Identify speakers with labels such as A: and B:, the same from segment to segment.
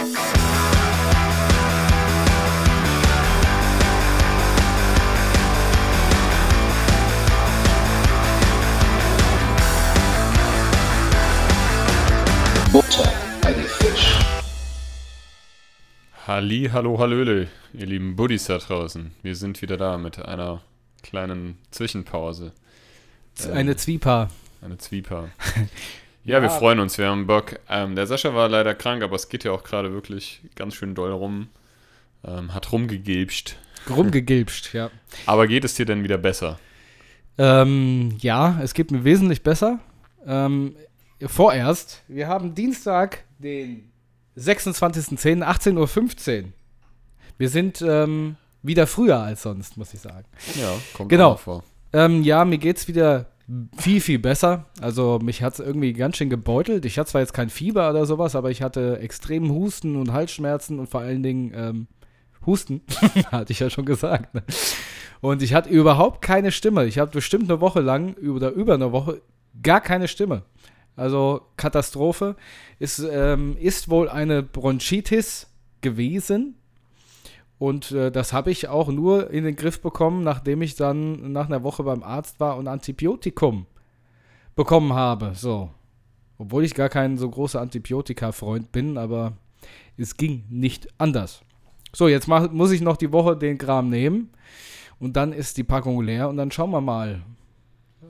A: Butter bei die Fisch.
B: Halli, hallo, hallöle, ihr lieben Buddies da draußen. Wir sind wieder da mit einer kleinen Zwischenpause. Ähm,
C: Eine Zwieper.
B: Eine Zwieper. Ja, wir freuen uns, wir haben Bock. Ähm, der Sascha war leider krank, aber es geht ja auch gerade wirklich ganz schön doll rum. Ähm, hat rumgegilbscht.
C: Rumgegilbscht, ja.
B: Aber geht es dir denn wieder besser?
C: Ähm, ja, es geht mir wesentlich besser. Ähm, vorerst, wir haben Dienstag, den 26.10., 18.15 Uhr. Wir sind ähm, wieder früher als sonst, muss ich sagen.
B: Ja, kommt
C: Genau.
B: auch vor.
C: Ähm, ja, mir geht's wieder viel, viel besser. Also mich hat's irgendwie ganz schön gebeutelt. Ich hatte zwar jetzt kein Fieber oder sowas, aber ich hatte extremen Husten und Halsschmerzen und vor allen Dingen ähm, Husten, hatte ich ja schon gesagt. Ne? Und ich hatte überhaupt keine Stimme. Ich habe bestimmt eine Woche lang oder über eine Woche gar keine Stimme. Also Katastrophe. Ist, ähm, ist wohl eine Bronchitis gewesen. Und äh, das habe ich auch nur in den Griff bekommen, nachdem ich dann nach einer Woche beim Arzt war und Antibiotikum bekommen habe. So. Obwohl ich gar kein so großer Antibiotika-Freund bin, aber es ging nicht anders. So, jetzt mach, muss ich noch die Woche den Kram nehmen und dann ist die Packung leer und dann schauen wir mal.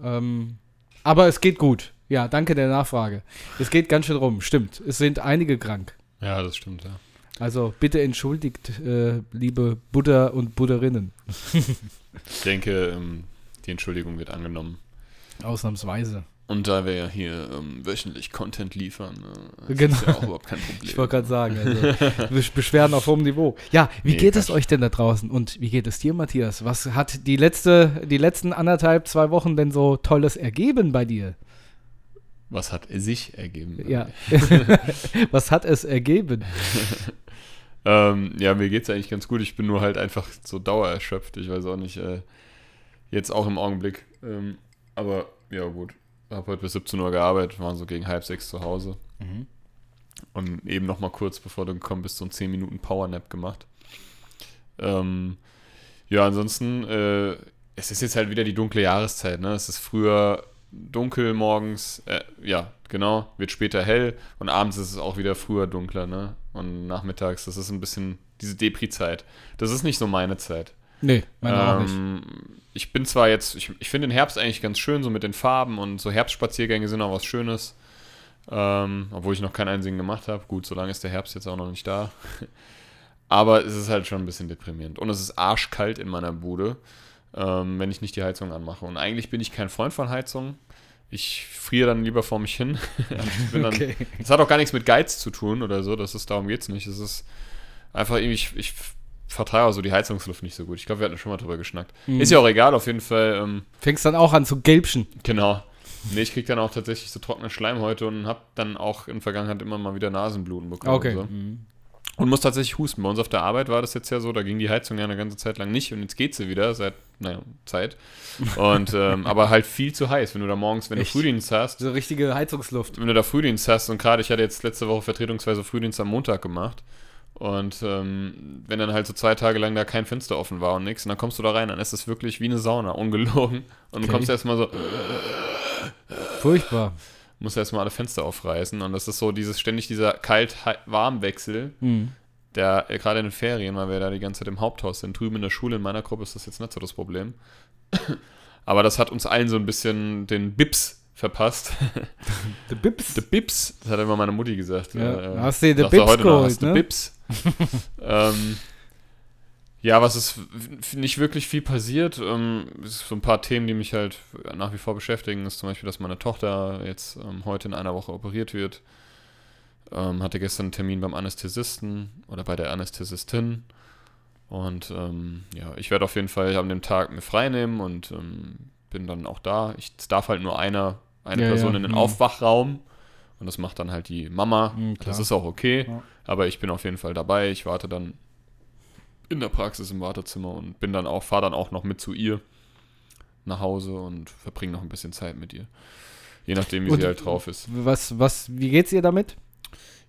C: Ähm, aber es geht gut. Ja, danke der Nachfrage. Es geht ganz schön rum, stimmt. Es sind einige krank.
B: Ja, das stimmt, ja.
C: Also bitte entschuldigt, äh, liebe Buddha und Buddherinnen.
B: Ich denke, ähm, die Entschuldigung wird angenommen.
C: Ausnahmsweise.
B: Und da wir ja hier ähm, wöchentlich Content liefern, äh,
C: Genau.
B: ist ja auch überhaupt kein Problem.
C: Ich wollte gerade sagen, also Besch- Beschwerden auf hohem Niveau. Ja, wie
B: Nee,
C: geht es euch denn da draußen? Und wie geht es dir, Matthias? Was hat die letzte, die letzten anderthalb, zwei Wochen denn so Tolles ergeben bei dir?
B: Was hat sich ergeben?
C: Ja. Was hat es ergeben?
B: Ähm, ja, mir geht's eigentlich ganz gut. Ich bin nur halt einfach so dauererschöpft. Ich weiß auch nicht, äh, jetzt auch im Augenblick. Ähm, aber ja, gut. Hab heute bis 17 Uhr gearbeitet, waren so gegen halb sechs zu Hause. Und eben noch mal kurz bevor du gekommen bist, so einen 10 Minuten Powernap gemacht. Ähm, ja, ansonsten, äh, es ist jetzt halt wieder die dunkle Jahreszeit, ne? Es ist früher dunkel morgens, äh, ja, genau, wird später hell und abends ist es auch wieder früher dunkler, ne? Und nachmittags, das ist ein bisschen diese Depri-Zeit. Das ist nicht so meine Zeit.
C: Nee, meine auch nicht.
B: Ähm, ich bin zwar jetzt, ich, ich finde den Herbst eigentlich ganz schön, so mit den Farben und so Herbstspaziergänge sind auch was Schönes. Ähm, obwohl ich noch keinen einzigen gemacht habe. Gut, so lange ist der Herbst jetzt auch noch nicht da. Aber es ist halt schon ein bisschen deprimierend. Und es ist arschkalt in meiner Bude, ähm, wenn ich nicht die Heizung anmache. Und eigentlich bin ich kein Freund von Heizung. Ich friere dann lieber vor mich hin. dann,
C: Okay.
B: das hat auch gar nichts mit Geiz zu tun oder so. Das ist, darum geht es nicht. Es ist einfach irgendwie, ich, ich vertrage auch so die Heizungsluft nicht so gut. Ich glaube, wir hatten schon mal drüber geschnackt.
C: Mhm.
B: Ist ja auch egal, auf jeden Fall. Ähm,
C: Fängst dann auch an zu gelbschen.
B: genau. Nee, ich krieg dann auch tatsächlich so trockene Schleimhäute und habe dann auch in der Vergangenheit immer mal wieder Nasenbluten bekommen.
C: Okay.
B: So. Und muss tatsächlich husten. Bei uns auf der Arbeit war das jetzt ja so, da ging die Heizung ja eine ganze Zeit lang nicht und jetzt geht sie wieder seit, naja, Zeit. Und, ähm, aber halt viel zu heiß, wenn du da morgens, wenn
C: Echt?
B: du Frühdienst hast,
C: So richtige Heizungsluft.
B: wenn du da Frühdienst hast und gerade ich hatte jetzt letzte Woche vertretungsweise Frühdienst am Montag gemacht und ähm, wenn dann halt so zwei Tage lang da kein Fenster offen war und nichts und dann kommst du da rein, dann ist es wirklich wie eine Sauna, ungelogen und du
C: Okay.
B: kommst erstmal so,
C: Furchtbar.
B: Musst erstmal alle Fenster aufreißen und das ist so dieses ständig dieser Kalt-Warm-Wechsel,
C: Mhm.
B: der äh, gerade in den Ferien, weil wir da die ganze Zeit im Haupthaus sind, drüben in der Schule, in meiner Gruppe ist das jetzt nicht so das Problem. Aber das hat uns allen so ein bisschen den Bips verpasst.
C: The Bips.
B: The Bips, das hat immer meine Mutti gesagt.
C: Ja,
B: Äh,
C: hast du dir The Bips
B: heute noch,
C: geholt, ne?
B: Bips. ähm, ja, was ist nicht wirklich viel passiert. Ähm, so ein paar Themen, die mich halt nach wie vor beschäftigen. Ist zum Beispiel, dass meine Tochter jetzt ähm, heute in einer Woche operiert wird. Ähm, hatte gestern einen Termin beim Anästhesisten oder bei der Anästhesistin. Und ähm, ja, ich werde auf jeden Fall an dem Tag mir frei nehmen und ähm, bin dann auch da. Ich, es darf halt nur einer, eine
C: Ja,
B: Person
C: ja,
B: in den
C: mhm.
B: Aufwachraum. Und das macht dann halt die Mama.
C: Mhm,
B: das ist auch okay.
C: Ja.
B: Aber ich bin auf jeden Fall dabei. Ich warte dann in der Praxis im Wartezimmer und bin dann auch, fahre dann auch noch mit zu ihr nach Hause und verbringe noch ein bisschen Zeit mit ihr. Je nachdem, wie
C: Und-
B: sie halt drauf ist.
C: Was, was, wie geht's ihr damit?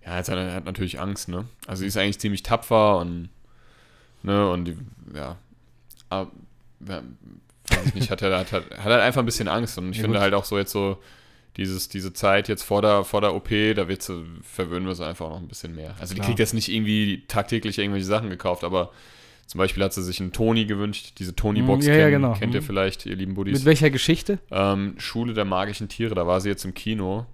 B: ja, jetzt hat er hat natürlich Angst, ne? Also sie ist eigentlich ziemlich tapfer und, ne, und die, ja, aber, ja, weiß ich nicht, hat er hat, hat, hat halt einfach ein bisschen Angst und ich
C: Ja,
B: finde
C: gut.
B: halt auch so jetzt so dieses, diese Zeit jetzt vor der, vor der OP, da wird sie, verwöhnen wir sie einfach noch ein bisschen mehr. Also die
C: Klar.
B: kriegt jetzt nicht irgendwie tagtäglich irgendwelche Sachen gekauft, aber zum Beispiel hat sie sich einen Toni gewünscht, diese Toni-Box
C: Mm, ja, ja,
B: kennen,
C: genau.
B: kennt ihr
C: Mm.
B: vielleicht, ihr lieben Buddies.
C: Mit welcher Geschichte?
B: Ähm, Schule der magischen Tiere, da war sie jetzt im Kino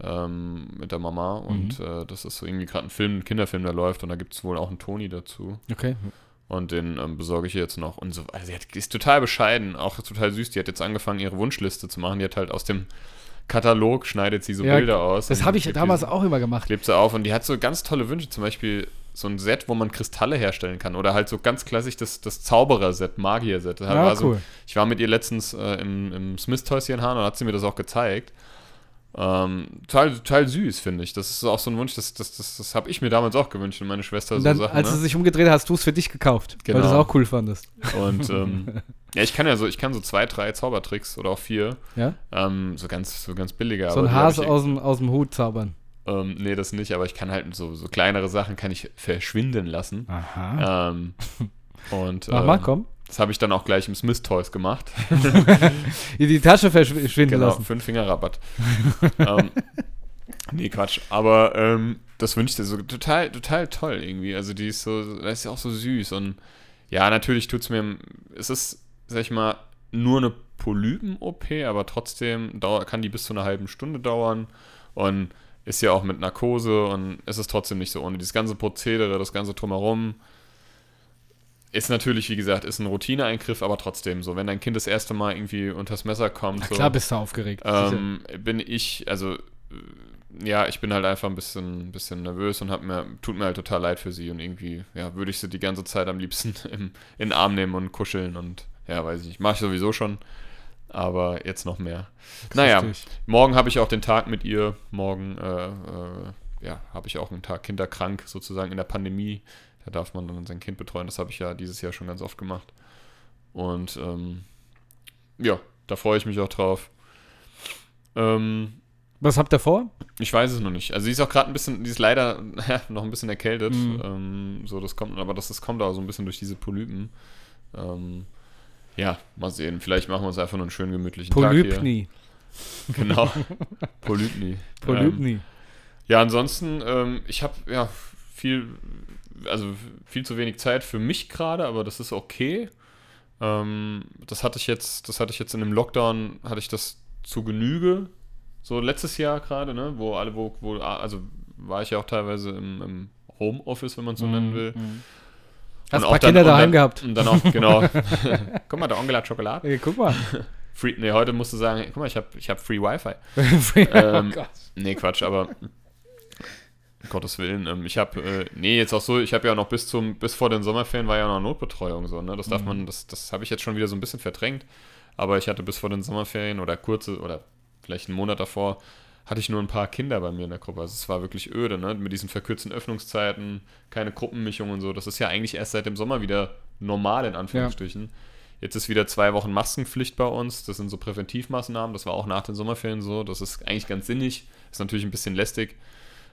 B: ähm, mit der Mama und
C: Mhm.
B: äh, das ist so irgendwie gerade ein Film, ein Kinderfilm, der läuft und da gibt es wohl auch einen Toni dazu
C: Okay.
B: und den ähm, besorge ich ihr jetzt noch und so, also sie hat, ist total bescheiden, auch total süß, die hat jetzt angefangen ihre Wunschliste zu machen, die hat halt aus dem Katalog schneidet sie so
C: Ja,
B: Bilder aus.
C: Das habe ich damals
B: die,
C: auch immer gemacht.
B: Klebt sie auf und die hat so ganz tolle Wünsche, zum Beispiel so ein Set, wo man Kristalle herstellen kann oder halt so ganz klassisch das, das Zauberer-Set, Magier-Set.
C: Ja,
B: war so,
C: cool.
B: ich war mit ihr letztens äh, im, im Smith Toys hier in Hahn und hat sie mir das auch gezeigt. Ähm, total, total süß, finde ich. Das ist auch so ein Wunsch, das, das, das, das habe ich mir damals auch gewünscht und meine Schwester
C: Und
B: so
C: dann,
B: Sachen.
C: als du
B: Ne?
C: sich umgedreht hast, du es für dich gekauft, weil du es
B: Genau.
C: auch cool fandest.
B: Und ähm, ja, ich kann ja so, ich kann so zwei, drei Zaubertricks oder auch vier.
C: Ja?
B: Ähm, so ganz, so ganz billige.
C: So ein Hase aus dem, aus dem Hut zaubern.
B: ähm, Nee, das nicht, aber ich kann halt so, so kleinere Sachen kann ich verschwinden lassen.
C: Aha.
B: Ähm, und
C: Mach mal,
B: ähm,
C: komm.
B: Das habe ich dann auch gleich im Smith Toys gemacht.
C: Die Tasche verschwinden
B: Genau,
C: lassen.
B: fünf Finger Rabatt. ähm, nee, Quatsch. Aber ähm, das wünscht dir so total, total toll irgendwie. Also die ist so, das ist ja auch so süß. Und ja, natürlich tut es mir, es ist, sag ich mal, nur eine Polypen-OP, aber trotzdem dauer, kann die bis zu einer halben Stunde dauern. Und ist ja auch mit Narkose und es ist trotzdem nicht so ohne. Dieses ganze Prozedere, das ganze Drumherum ist natürlich, wie gesagt, ist ein Routineeingriff, aber trotzdem so, wenn dein Kind das erste Mal irgendwie unters Messer kommt,
C: Na
B: so,
C: klar bist du aufgeregt.
B: ähm, bin ich, also äh, ja, ich bin halt einfach ein bisschen, bisschen nervös und hab mir, tut mir halt total leid für sie und irgendwie, ja, würde ich sie die ganze Zeit am liebsten im, in den Arm nehmen und kuscheln und ja, weiß ich nicht, mache ich sowieso schon, aber jetzt noch mehr. Naja,
C: Richtig.
B: morgen habe ich auch den Tag mit ihr, morgen, äh, äh, ja, habe ich auch einen Tag kinderkrank sozusagen in der Pandemie, da darf man dann sein Kind betreuen, das habe ich ja dieses Jahr schon ganz oft gemacht und ähm, ja, da freue ich mich auch drauf. Ähm,
C: Was habt ihr vor?
B: ich weiß es noch nicht. Also sie ist auch gerade ein bisschen, die ist leider ja, noch ein bisschen erkältet.
C: Mhm.
B: Ähm, so, das kommt, aber das, das kommt auch so ein bisschen durch diese Polypen. Ähm, ja, mal sehen. Vielleicht machen wir uns einfach nur einen schönen gemütlichen
C: Polypni.
B: Tag hier. Genau. Polypni. Ähm,
C: Polypni.
B: ja, ansonsten, ähm, ich habe ja viel, also viel zu wenig Zeit für mich gerade, aber das ist okay. Ähm, das hatte ich jetzt, das hatte ich jetzt in dem Lockdown, hatte ich das zu Genüge. So letztes Jahr gerade, ne, wo alle, wo, wo, also war ich ja auch teilweise im, im Homeoffice, wenn man es so nennen will.
C: Mhm. Hast ein
B: auch
C: paar
B: dann-
C: Kinder
B: und
C: daheim
B: dann,
C: gehabt.
B: Und dann auch, genau. Guck mal, der Onkel hat Schokolade.
C: Ey, guck mal.
B: Free, nee, heute musst du sagen, guck mal, ich habe ich hab Free Wi-Fi.
C: oh
B: Ähm,
C: Gott.
B: Nee, Quatsch, aber Gottes Willen, ähm, ich habe, äh, nee, jetzt auch so, ich habe ja noch bis zum, bis vor den Sommerferien war ja noch Notbetreuung so, ne? Das darf
C: Mhm.
B: man, das, das habe ich jetzt schon wieder so ein bisschen verdrängt. Aber ich hatte bis vor den Sommerferien oder kurze oder vielleicht einen Monat davor, hatte ich nur ein paar Kinder bei mir in der Gruppe. Also es war wirklich öde, ne? Mit diesen verkürzten Öffnungszeiten, keine Gruppenmischung und so. Das ist ja eigentlich erst seit dem Sommer wieder normal, in Anführungsstrichen. Jetzt ist wieder zwei Wochen Maskenpflicht bei uns. Das sind so Präventivmaßnahmen. Das war auch nach den Sommerferien so. Das ist eigentlich ganz sinnig. Ist natürlich ein bisschen lästig.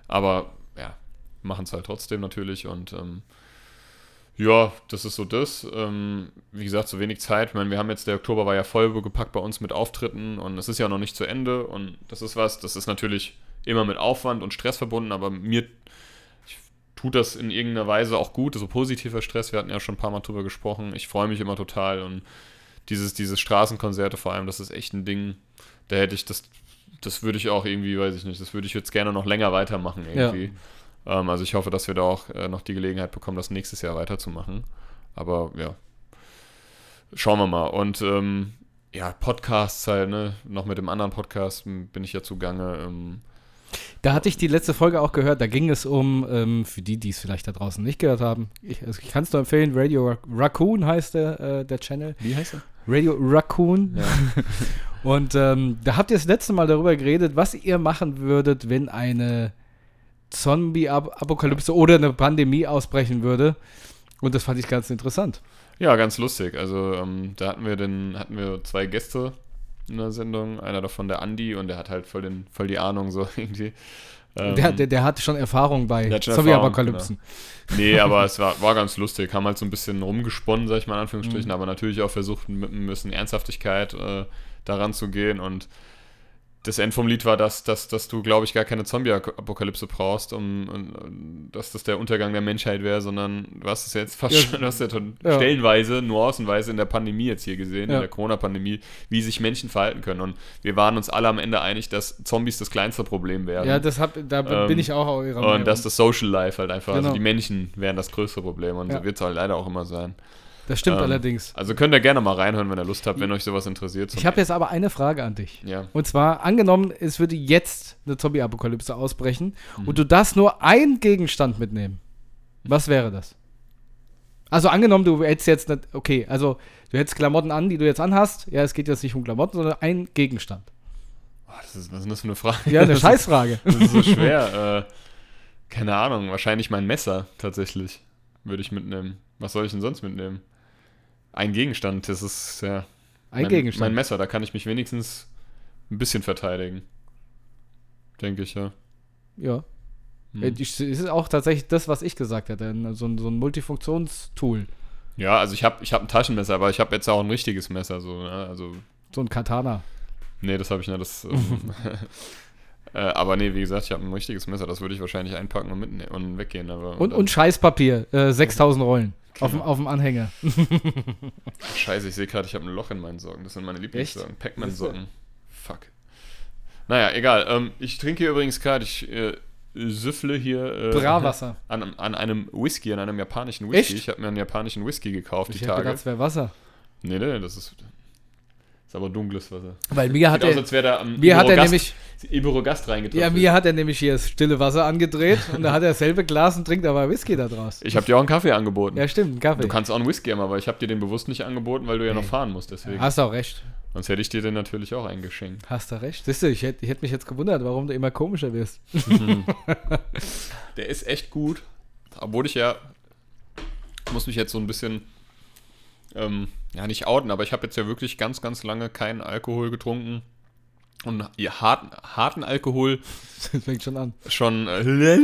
B: Aber ja, machen es halt trotzdem natürlich. Und ähm, ja, das ist so das. Ähm, wie gesagt, so wenig Zeit. Ich meine, wir haben jetzt, der Oktober war ja voll gepackt bei uns mit Auftritten und es ist ja noch nicht zu Ende. Und das ist was, das ist natürlich immer mit Aufwand und Stress verbunden, aber mir tut das in irgendeiner Weise auch gut. So positiver Stress, wir hatten ja schon ein paar Mal drüber gesprochen. Ich freue mich immer total und dieses, dieses Straßenkonzerte vor allem, das ist echt ein Ding. Da hätte ich das, das würde ich auch irgendwie, weiß ich nicht, das würde ich jetzt gerne noch länger weitermachen irgendwie. Ähm, also ich hoffe, dass wir da auch äh, noch die Gelegenheit bekommen, das nächstes Jahr weiterzumachen. Aber ja, schauen wir mal. Und ähm, ja, Podcasts halt, ne? Noch mit dem anderen Podcast m, bin ich ja zugange. Ähm,
C: Da hatte ich die letzte Folge auch gehört. Da ging es um, ähm, für die, die es vielleicht da draußen nicht gehört haben, ich, also ich kann es nur empfehlen, Radio Rac- Raccoon heißt der, äh, der Channel.
B: wie heißt er?
C: Radio Raccoon.
B: Ja.
C: Und ähm, da habt ihr das letzte Mal darüber geredet, was ihr machen würdet, wenn eine Zombie-Apokalypse oder eine Pandemie ausbrechen würde. Und das fand ich ganz interessant.
B: Ja, ganz lustig. Also ähm, da hatten wir den, hatten wir zwei Gäste in der Sendung. Einer davon der Andi und der hat halt voll, den, voll die Ahnung so irgendwie. Ähm,
C: Der, der, der hatte schon Erfahrung bei
B: hat
C: Zombie-Apokalypsen.
B: Nee, aber es war, war ganz lustig. Haben halt so ein bisschen rumgesponnen, sag ich mal in Anführungsstrichen, aber natürlich auch versucht, mit ein bisschen Ernsthaftigkeit äh, daran zu gehen. Und das End vom Lied war, dass, dass, dass du, glaube ich, gar keine Zombie-Apokalypse brauchst, um, um, dass das der Untergang der Menschheit wäre, sondern du hast es jetzt fast
C: Ja.
B: schon, du hast ja schon
C: Ja.
B: stellenweise, nuancenweise in der Pandemie jetzt hier gesehen,
C: Ja.
B: in der Corona-Pandemie, wie sich Menschen verhalten können. Und wir waren uns alle am Ende einig, dass Zombies das kleinste Problem wären.
C: Ja, das hab, da
B: Ähm,
C: bin ich auch auf ihrer
B: Und dass das Social Life halt einfach,
C: Genau.
B: also die Menschen wären das größte Problem und so wird es halt leider auch immer sein.
C: Das stimmt
B: ähm,
C: allerdings.
B: Also könnt ihr gerne mal reinhören, wenn ihr Lust habt, wenn euch sowas interessiert.
C: Ich habe jetzt aber eine Frage an dich.
B: ja.
C: Und zwar, angenommen, es würde jetzt eine Zombie-Apokalypse ausbrechen
B: Mhm.
C: und du darfst nur einen Gegenstand mitnehmen. Was wäre das? Also angenommen, du hättest jetzt nicht, okay, also du hättest Klamotten an, die du jetzt anhast. Ja, es geht jetzt nicht um Klamotten, sondern ein Gegenstand.
B: Oh, das ist, was ist denn das für eine Frage?
C: Ja, eine
B: Das ist-
C: Scheißfrage.
B: Das ist so schwer. äh, keine Ahnung, wahrscheinlich mein Messer tatsächlich würde ich mitnehmen. Was soll ich denn sonst mitnehmen? Ein Gegenstand, das ist ja.
C: Ein
B: mein,
C: Gegenstand.
B: Mein Messer, da kann ich mich wenigstens ein bisschen verteidigen. Denke ich, ja.
C: ja.
B: Hm.
C: Äh, es ist auch tatsächlich das, was ich gesagt hätte. ein- So ein, so ein Multifunktionstool.
B: Ja, also ich habe ich hab ein Taschenmesser, aber ich habe jetzt auch ein richtiges Messer. So, ne? Also
C: So ein Katana.
B: Nee, das habe ich nicht. Das, ähm, äh, aber nee, wie gesagt, ich habe ein richtiges Messer. Das würde ich wahrscheinlich einpacken und mitnehmen und weggehen. Aber
C: Und, und Scheißpapier. Äh, 6000 Rollen. Auf, dem,
B: Genau.
C: auf dem Anhänger.
B: Scheiße, ich sehe gerade, ich habe ein Loch in meinen Socken. Das sind meine Lieblingssocken. Pac-Man-Socken. Fuck. Naja, egal. Ähm, ich trinke hier übrigens gerade, ich äh, süffle hier äh,
C: Bravwasser.
B: an, an einem Whisky, an einem japanischen Whisky.
C: Echt?
B: Ich habe mir einen japanischen Whisky gekauft
C: Ich
B: die Tage.
C: es wäre Wasser.
B: nee, nee, das ist, ist aber dunkles Wasser.
C: Weil mir hat
B: Sieht aus,
C: er,
B: wäre da
C: mir hat er nämlich,
B: Iberogast reingetroffen.
C: ja, mir hat er nämlich hier das stille Wasser angedreht und da hat er dasselbe Glas und trinkt aber Whisky da draus.
B: Ich habe dir auch einen Kaffee angeboten.
C: Ja, stimmt, ein Kaffee.
B: Du kannst auch einen Whisky haben, aber ich habe dir den bewusst nicht angeboten, weil du ja noch fahren musst. Deswegen.
C: Hast auch recht.
B: Sonst hätte ich dir den natürlich auch eingeschenkt.
C: Hast du recht. Siehst du, ich hätte ich hätt mich jetzt gewundert, warum du immer komischer wirst.
B: Der ist echt gut. Obwohl ich ja. Muss mich jetzt so ein bisschen. Ähm, ja, nicht outen, aber ich habe jetzt ja wirklich ganz, ganz lange keinen Alkohol getrunken. Und ja, harten, harten Alkohol
C: Das fängt schon an.
B: schon. Äh,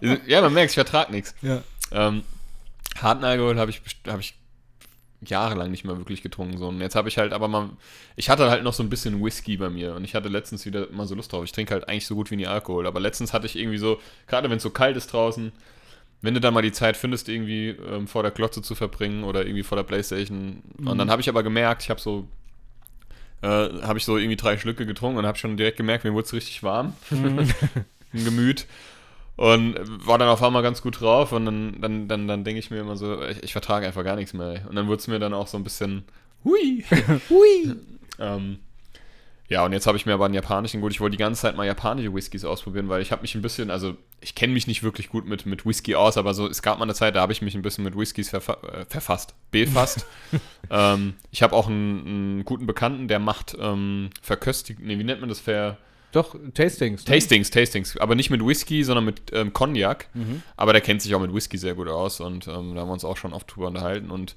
B: ja, man merkt, ich vertrage nichts.
C: Ja.
B: Ähm, harten Alkohol habe ich, hab ich jahrelang nicht mehr wirklich getrunken. So. Und jetzt habe ich halt aber mal. Ich hatte halt noch so ein bisschen Whisky bei mir und ich hatte letztens wieder mal so Lust drauf. Ich trinke halt eigentlich so gut wie nie Alkohol. Aber letztens hatte ich irgendwie so, gerade wenn es so kalt ist draußen, wenn du dann mal die Zeit findest, irgendwie ähm, vor der Glotze zu verbringen oder irgendwie vor der Playstation. Und dann habe ich aber gemerkt, ich habe so. Äh, habe ich so irgendwie drei Schlücke getrunken und habe schon direkt gemerkt, mir wurde es richtig warm im Gemüt. Und war dann auf einmal ganz gut drauf und dann, dann, dann, dann denke ich mir immer so, ich, ich vertrage einfach gar nichts mehr. Und dann wurde es mir dann auch so ein bisschen, hui.
C: Hui.
B: ähm, ja, und jetzt habe ich mir aber einen japanischen, gut, ich wollte die ganze Zeit mal japanische Whiskys ausprobieren, weil ich habe mich ein bisschen, also ich kenne mich nicht wirklich gut mit, mit Whisky aus, aber so, es gab mal eine Zeit, da habe ich mich ein bisschen mit Whiskys verfa äh, verfasst, befasst. ähm, ich habe auch einen, einen guten Bekannten, der macht ähm, Verköstig, nee, wie nennt man das, Ver...
C: Doch, Tastings. ne?
B: Tastings, Tastings, aber nicht mit Whisky, sondern mit ähm, Cognac.
C: Mhm.
B: Aber der kennt sich auch mit Whisky sehr gut aus und ähm, da haben wir uns auch schon oft drüber unterhalten. Und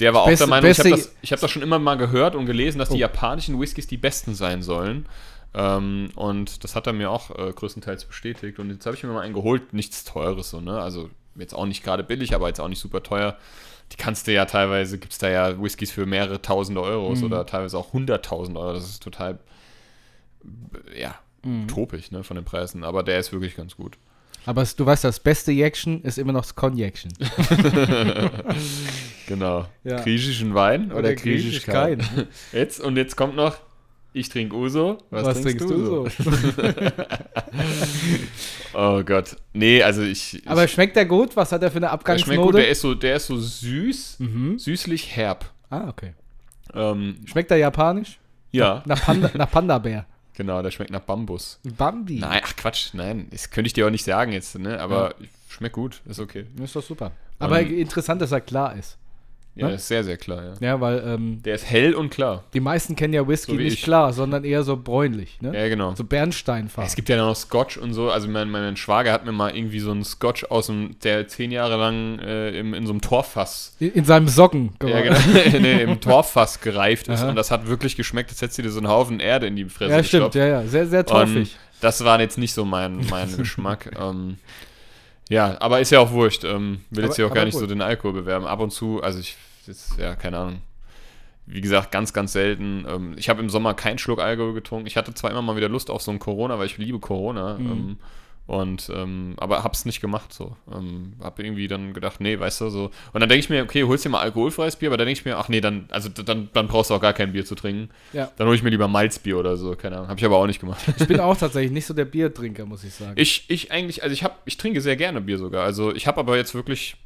B: der war auch
C: Beste-
B: der Meinung, ich habe das, ich hab das schon immer mal gehört und gelesen, dass
C: Oh.
B: die japanischen Whiskys die besten sein sollen. Ähm, und das hat er mir auch äh, größtenteils bestätigt. Und jetzt habe ich mir mal einen geholt, nichts Teures, so, ne? Also jetzt auch nicht gerade billig, aber jetzt auch nicht super teuer. Die kannst du ja teilweise, gibt es da ja Whiskys für mehrere tausende Euros
C: Mhm.
B: oder teilweise auch hunderttausend Euro. Das ist total, ja,
C: Mhm.
B: topisch, ne, von den Preisen. Aber der ist wirklich ganz gut.
C: Aber es, du weißt, das beste Jackson ist immer noch das Cognaction.
B: Genau.
C: Ja.
B: Griechischen Wein oder, griechisch kein. Jetzt und jetzt kommt noch, ich trinke Uso.
C: Was, trinkst du so?
B: Oh Gott. Nee, also ich.
C: Aber
B: ich,
C: schmeckt der gut? Was hat er für eine
B: der
C: Abgangsnote?
B: schmeckt gut, der ist so, der ist so süß,
C: mhm.
B: süßlich herb.
C: Ah, okay.
B: Ähm,
C: Schmeckt er japanisch?
B: ja,
C: Nach, Panda, nach Panda-Bär.
B: Genau, der schmeckt nach Bambus.
C: Bambi.
B: Nein, ach Quatsch, nein, das könnte ich dir auch nicht sagen jetzt, ne? Aber schmeckt gut, ist okay.
C: Ist doch super. Aber
B: Ähm,
C: interessant, dass er klar ist.
B: Ja,
C: Ne?
B: ist sehr, sehr klar, ja.
C: Ja, weil ähm,
B: Der ist hell und klar.
C: die meisten kennen ja Whisky
B: So
C: nicht
B: ich.
C: klar, sondern eher so bräunlich. Ne?
B: Ja, genau.
C: So Bernsteinfarben.
B: Es gibt ja noch Scotch und so. Also mein, mein Schwager hat mir mal irgendwie so einen Scotch aus dem, der zehn Jahre lang äh, im, in so einem Torffass,
C: in, in seinem Socken.
B: ja, genau, nee, im Torffass gereift ist.
C: Aha.
B: Und das hat wirklich geschmeckt, als hättest du dir so einen Haufen Erde in die Fresse
C: Ja, stimmt,
B: gestopft.
C: ja, ja. Sehr, sehr torfig.
B: das war jetzt nicht so mein, mein Geschmack. Ähm, ja, aber ist ja auch wurscht. Ähm, will jetzt
C: Aber-
B: hier auch gar nicht so
C: gut.
B: den Alkohol bewerben. Ab und zu, also ich, jetzt, ja, keine Ahnung. Wie gesagt, ganz, ganz selten. Ähm, ich habe im Sommer keinen Schluck Alkohol getrunken. Ich hatte zwar immer mal wieder Lust auf so ein Corona, weil ich liebe Corona.
C: Mhm.
B: Ähm, und, ähm, aber hab's nicht gemacht so. Ähm, hab irgendwie dann gedacht, nee, weißt du, so. Und dann denke ich mir, okay, holst dir mal alkoholfreies Bier, aber dann denke ich mir, ach nee, dann, also dann, dann brauchst du auch gar kein Bier zu trinken.
C: Ja.
B: Dann hole ich mir lieber Malzbier oder so, keine Ahnung. Habe ich aber auch nicht gemacht.
C: Ich bin auch tatsächlich nicht so der Biertrinker, muss ich sagen.
B: Ich, ich eigentlich, also ich habe, ich trinke sehr gerne Bier sogar. Also ich habe aber jetzt wirklich,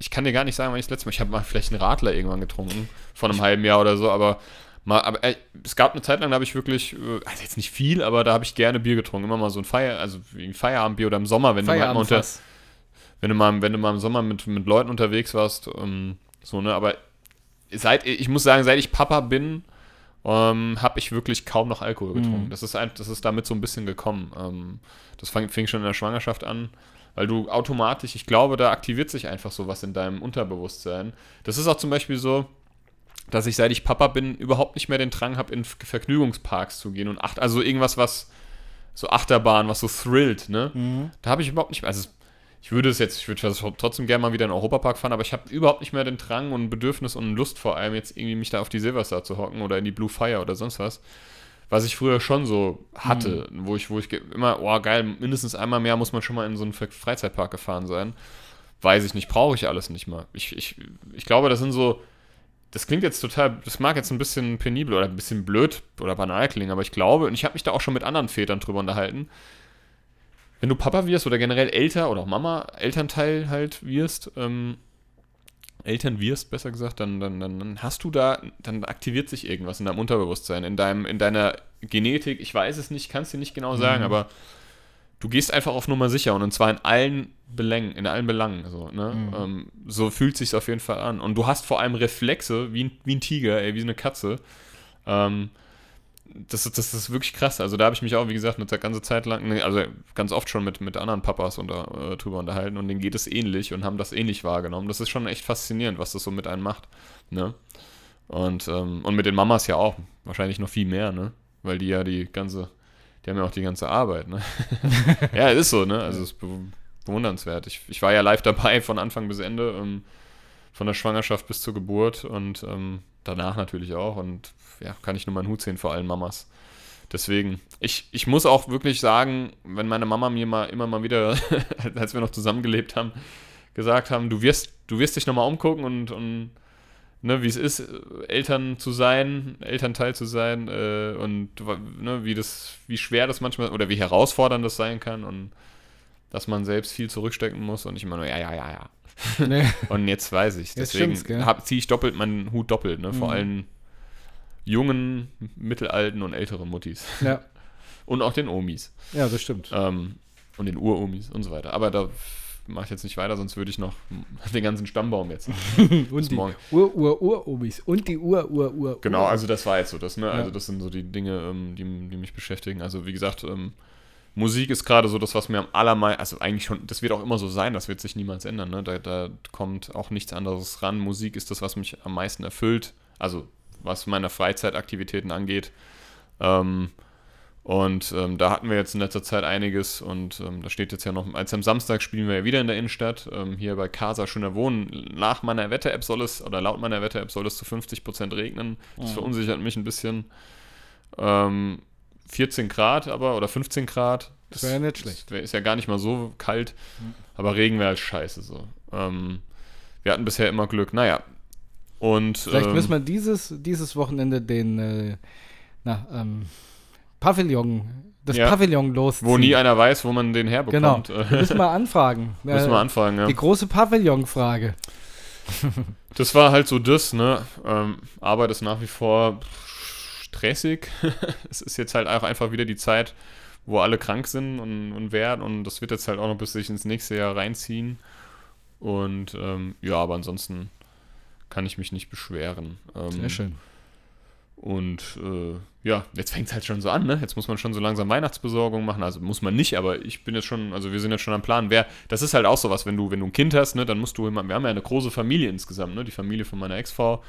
B: ich kann dir gar nicht sagen, wann ich das letzte Mal, ich habe mal vielleicht einen Radler irgendwann getrunken, vor einem halben Jahr oder so, aber mal, aber äh, es gab eine Zeit lang, da habe ich wirklich, äh, also jetzt nicht viel, aber da habe ich gerne Bier getrunken. Immer mal so ein Feier, also ein Feierabendbier oder im Sommer, wenn du mal unter, wenn du mal, wenn du mal im Sommer mit, mit Leuten unterwegs warst, ähm, so, ne, aber seit, ich muss sagen, seit ich Papa bin, ähm, habe ich wirklich kaum noch Alkohol getrunken.
C: Mhm.
B: Das, ist ein, das ist damit so ein bisschen gekommen. Ähm, das fang, fing schon in der Schwangerschaft an, weil du automatisch, ich glaube, da aktiviert sich einfach sowas in deinem Unterbewusstsein. Das ist auch zum Beispiel so, dass ich, seit ich Papa bin, überhaupt nicht mehr den Drang habe, in Vergnügungsparks zu gehen und acht, also irgendwas, was so Achterbahn, was so thrillt, ne?
C: Mhm.
B: Da habe ich überhaupt nicht mehr, also ich würde es jetzt, ich würde trotzdem gerne mal wieder in den Europapark fahren, aber ich habe überhaupt nicht mehr den Drang und Bedürfnis und Lust vor allem jetzt irgendwie mich da auf die Silverstar zu hocken oder in die Blue Fire oder sonst was. Was ich früher schon so hatte, wo ich, wo ich immer, oh geil, mindestens einmal mehr muss man schon mal in so einen Fre- Freizeitpark gefahren sein. Weiß ich nicht, brauche ich alles nicht mal. Ich, ich, ich glaube, das sind so, das klingt jetzt total, das mag jetzt ein bisschen penibel oder ein bisschen blöd oder banal klingen, aber ich glaube, und ich habe mich da auch schon mit anderen Vätern drüber unterhalten, wenn du Papa wirst oder generell älter oder auch Mama, Elternteil halt wirst, ähm, Eltern wirst, besser gesagt, dann, dann, dann, hast du da, dann aktiviert sich irgendwas in deinem Unterbewusstsein, in deinem, in deiner Genetik, ich weiß es nicht, kann es dir nicht genau sagen,
C: Mhm.
B: aber du gehst einfach auf Nummer sicher und, und zwar in allen Belängen, in allen Belangen. So, ne?
C: Mhm.
B: ähm, so fühlt sich auf jeden Fall an. Und du hast vor allem Reflexe, wie ein, wie ein Tiger, ey, wie eine Katze. Ähm, das, ist- das ist wirklich krass. Also da habe ich mich auch, wie gesagt, eine ganze Zeit lang, nee, also ganz oft schon mit, mit anderen Papas unter, äh, drüber unterhalten und denen geht es ähnlich und haben das ähnlich wahrgenommen. Das ist schon echt faszinierend, was das so mit einem macht. Ne? Und, ähm, und mit den Mamas ja auch, wahrscheinlich noch viel mehr, ne? Weil die ja die ganze, die haben ja auch die ganze Arbeit, ne? ja, ist so, ne? Also es ist be bewundernswert. Ich, ich war ja live dabei von Anfang bis Ende, ähm, von der Schwangerschaft bis zur Geburt und ähm, danach natürlich auch. Und ja, kann ich nur meinen Hut sehen vor allen Mamas. Deswegen, ich, ich muss auch wirklich sagen, wenn meine Mama mir mal immer mal wieder, als wir noch zusammengelebt haben, gesagt haben, du wirst, du wirst dich nochmal umgucken und, und ne, wie es ist, äh, Eltern zu sein, Elternteil zu sein äh, und ne, wie das, wie schwer das manchmal oder wie herausfordernd das sein kann und dass man selbst viel zurückstecken muss und ich immer nur, ja, ja, ja, ja.
C: Nee.
B: Und jetzt weiß ich. Deswegen ziehe ich doppelt meinen Hut doppelt, ne? Vor
C: Mhm.
B: allen jungen, mittelalten und älteren Muttis.
C: Ja.
B: Und auch den Omis.
C: ja, das stimmt.
B: Ähm, und den Uromis und so weiter. Aber da mache ich jetzt nicht weiter, sonst würde ich noch den ganzen Stammbaum jetzt.
C: Und die
B: morgen.
C: Ur-Ur-Ur-Omis. Und die Ur-Ur-Ur-Ur.
B: Genau, also das war jetzt so das, ne?
C: Ja.
B: Also das sind so die Dinge, ähm, die, die mich beschäftigen. Also wie gesagt, ähm, Musik ist gerade so das, was mir am allermeisten, also eigentlich schon, das wird auch immer so sein, das wird sich niemals ändern, ne? Da, da kommt auch nichts anderes ran. Musik ist das, was mich am meisten erfüllt, also was meine Freizeitaktivitäten angeht. Ähm, und ähm, da hatten wir jetzt in letzter Zeit einiges und ähm, da steht jetzt ja noch, als am Samstag spielen wir ja wieder in der Innenstadt, ähm, hier bei Casa Schöner Wohnen. Nach meiner Wetter-App soll es, oder laut meiner Wetter-App soll es zu 50% regnen. Das
C: Mhm.
B: verunsichert mich ein bisschen. Ähm, 14 Grad aber, oder 15 Grad.
C: Das wäre ja nicht schlecht.
B: wär- Ist ja gar nicht mal so kalt,
C: Mhm.
B: aber Regen wäre halt scheiße so. Ähm, wir hatten bisher immer Glück, naja. Und
C: Vielleicht
B: ähm,
C: müssen wir dieses, dieses Wochenende den äh, na, ähm, Pavillon, das
B: Ja.
C: Pavillon losziehen.
B: wo nie einer weiß, wo man den
C: Genau.
B: herbekommt.
C: Wir
B: Äh,
C: müssen mal anfragen.
B: müssen
C: Äh,
B: wir anfangen, ja.
C: Die große Pavillon-Frage.
B: Das war halt so das, ne? Ähm, Arbeit ist nach wie vor stressig. es ist jetzt halt auch einfach wieder die Zeit, wo alle krank sind und, und werden und das wird jetzt halt auch noch bis sich ins nächste Jahr reinziehen. Und ähm, ja, aber ansonsten kann ich mich nicht beschweren. Ähm,
C: Sehr schön.
B: Und äh, ja, jetzt fängt es halt schon so an, ne? Jetzt muss man schon so langsam Weihnachtsbesorgung machen. Also muss man nicht, aber ich bin jetzt schon, also wir sind jetzt schon am Plan. Wer, das ist halt auch sowas, wenn du, wenn du ein Kind hast, ne, dann musst du immer, wir haben ja eine große Familie insgesamt, ne? Die Familie von meiner Ex-Frau,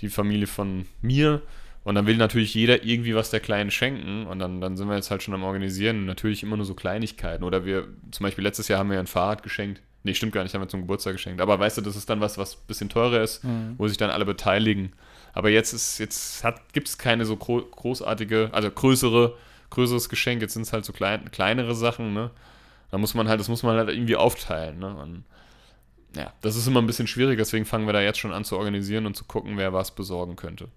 B: die Familie von mir Und dann will natürlich jeder irgendwie was der Kleinen schenken. Und dann, dann sind wir jetzt halt schon am Organisieren. Natürlich immer nur so Kleinigkeiten. Oder wir, zum Beispiel letztes Jahr haben wir ein Fahrrad geschenkt. Nee, stimmt gar nicht, haben wir zum Geburtstag geschenkt. Aber weißt du, das ist dann was, was ein bisschen teurer ist,
C: Mhm.
B: wo sich dann alle beteiligen. Aber jetzt ist, jetzt gibt es keine so gro großartige, also größere, größeres Geschenk. Jetzt sind es halt so klein, kleinere Sachen, ne? Da muss man halt, das muss man halt irgendwie aufteilen, ne? Und ja, das ist immer ein bisschen schwierig, deswegen fangen wir da jetzt schon an zu organisieren und zu gucken, wer was besorgen könnte.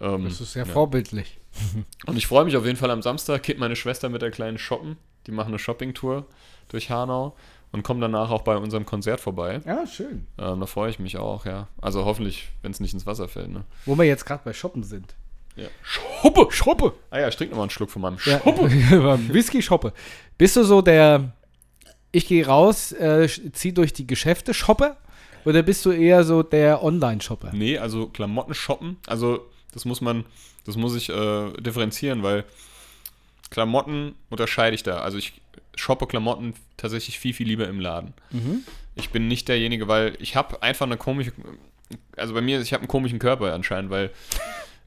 B: Ähm,
C: Das ist sehr
B: ja.
C: vorbildlich.
B: Und ich freue mich auf jeden Fall am Samstag, geht meine Schwester mit der kleinen shoppen. Die machen eine Shoppingtour durch Hanau und kommen danach auch bei unserem Konzert vorbei.
C: Ja, schön.
B: Ähm, da freue ich mich auch, ja. Also hoffentlich, wenn es nicht ins Wasser fällt, ne?
C: Wo wir jetzt gerade bei Shoppen sind.
B: Ja.
C: Schoppe, Schoppe.
B: Ah ja, ich trinke nochmal einen Schluck von meinem
C: Ja,
B: Schoppe.
C: Whisky Shoppe. Bist du so der, ich gehe raus, äh, zieh durch die Geschäfte Shopper? Oder bist du eher so der Online-Shopper?
B: Nee, also Klamotten shoppen, also das muss man, das muss ich äh, differenzieren, weil Klamotten unterscheide ich da. Also ich shoppe Klamotten tatsächlich viel, viel lieber im Laden.
C: Mhm.
B: Ich bin nicht derjenige, weil ich habe einfach eine komische, also bei mir, ich habe einen komischen Körper anscheinend, weil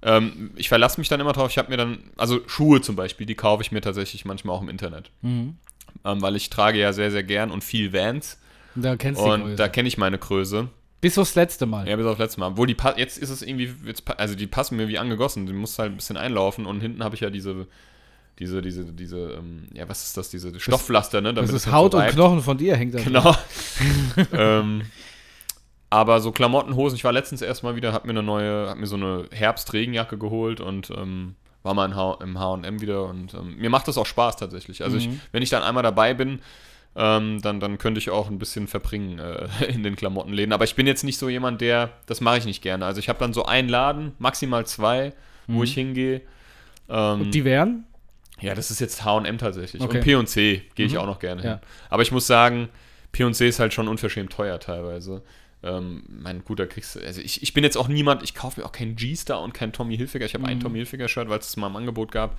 B: ähm, ich verlasse mich dann immer drauf, ich habe mir dann, also Schuhe zum Beispiel, die kaufe ich mir tatsächlich manchmal auch im Internet.
C: Mhm.
B: Ähm, weil ich trage ja sehr, sehr gern und viel Vans
C: Da kennst du
B: und da kenne ich meine Größe.
C: Bis aufs letzte Mal.
B: Ja, bis auf letztes Mal. Obwohl die pa jetzt ist es irgendwie, jetzt, also die passen mir wie angegossen. Die muss halt ein bisschen einlaufen und hinten habe ich ja diese, diese, diese, diese, ähm, ja, was ist das, diese Stoffpflaster, ne?
C: das
B: damit
C: ist
B: es
C: Haut
B: so
C: und. Knochen von dir hängt da.
B: Genau. ähm, aber so Klamotten, Hosen, ich war letztens erstmal wieder, hab mir eine neue, hab mir so eine Herbst-Regenjacke geholt und ähm, war mal im H&M wieder und ähm, mir macht das auch Spaß tatsächlich. Also ich,
C: Mhm.
B: wenn ich dann einmal dabei bin, ähm, dann, dann könnte ich auch ein bisschen verbringen äh, in den Klamottenläden. Aber ich bin jetzt nicht so jemand, der, das mache ich nicht gerne. Also ich habe dann so einen Laden, maximal zwei, wo
C: Mhm.
B: ich hingehe. Ähm,
C: Und die wären?
B: ja, das ist jetzt H&M tatsächlich.
C: Okay.
B: Und P&C gehe ich
C: Mhm.
B: auch noch gerne hin.
C: Ja.
B: Aber ich muss sagen, P&C ist halt schon unverschämt teuer teilweise. Ähm, mein guter kriegst du, also ich, ich bin jetzt auch niemand, ich kaufe mir auch keinen G-Star und keinen Tommy Hilfiger. Ich habe ein
C: Mhm.
B: Tommy Hilfiger Shirt, weil es es mal im Angebot gab.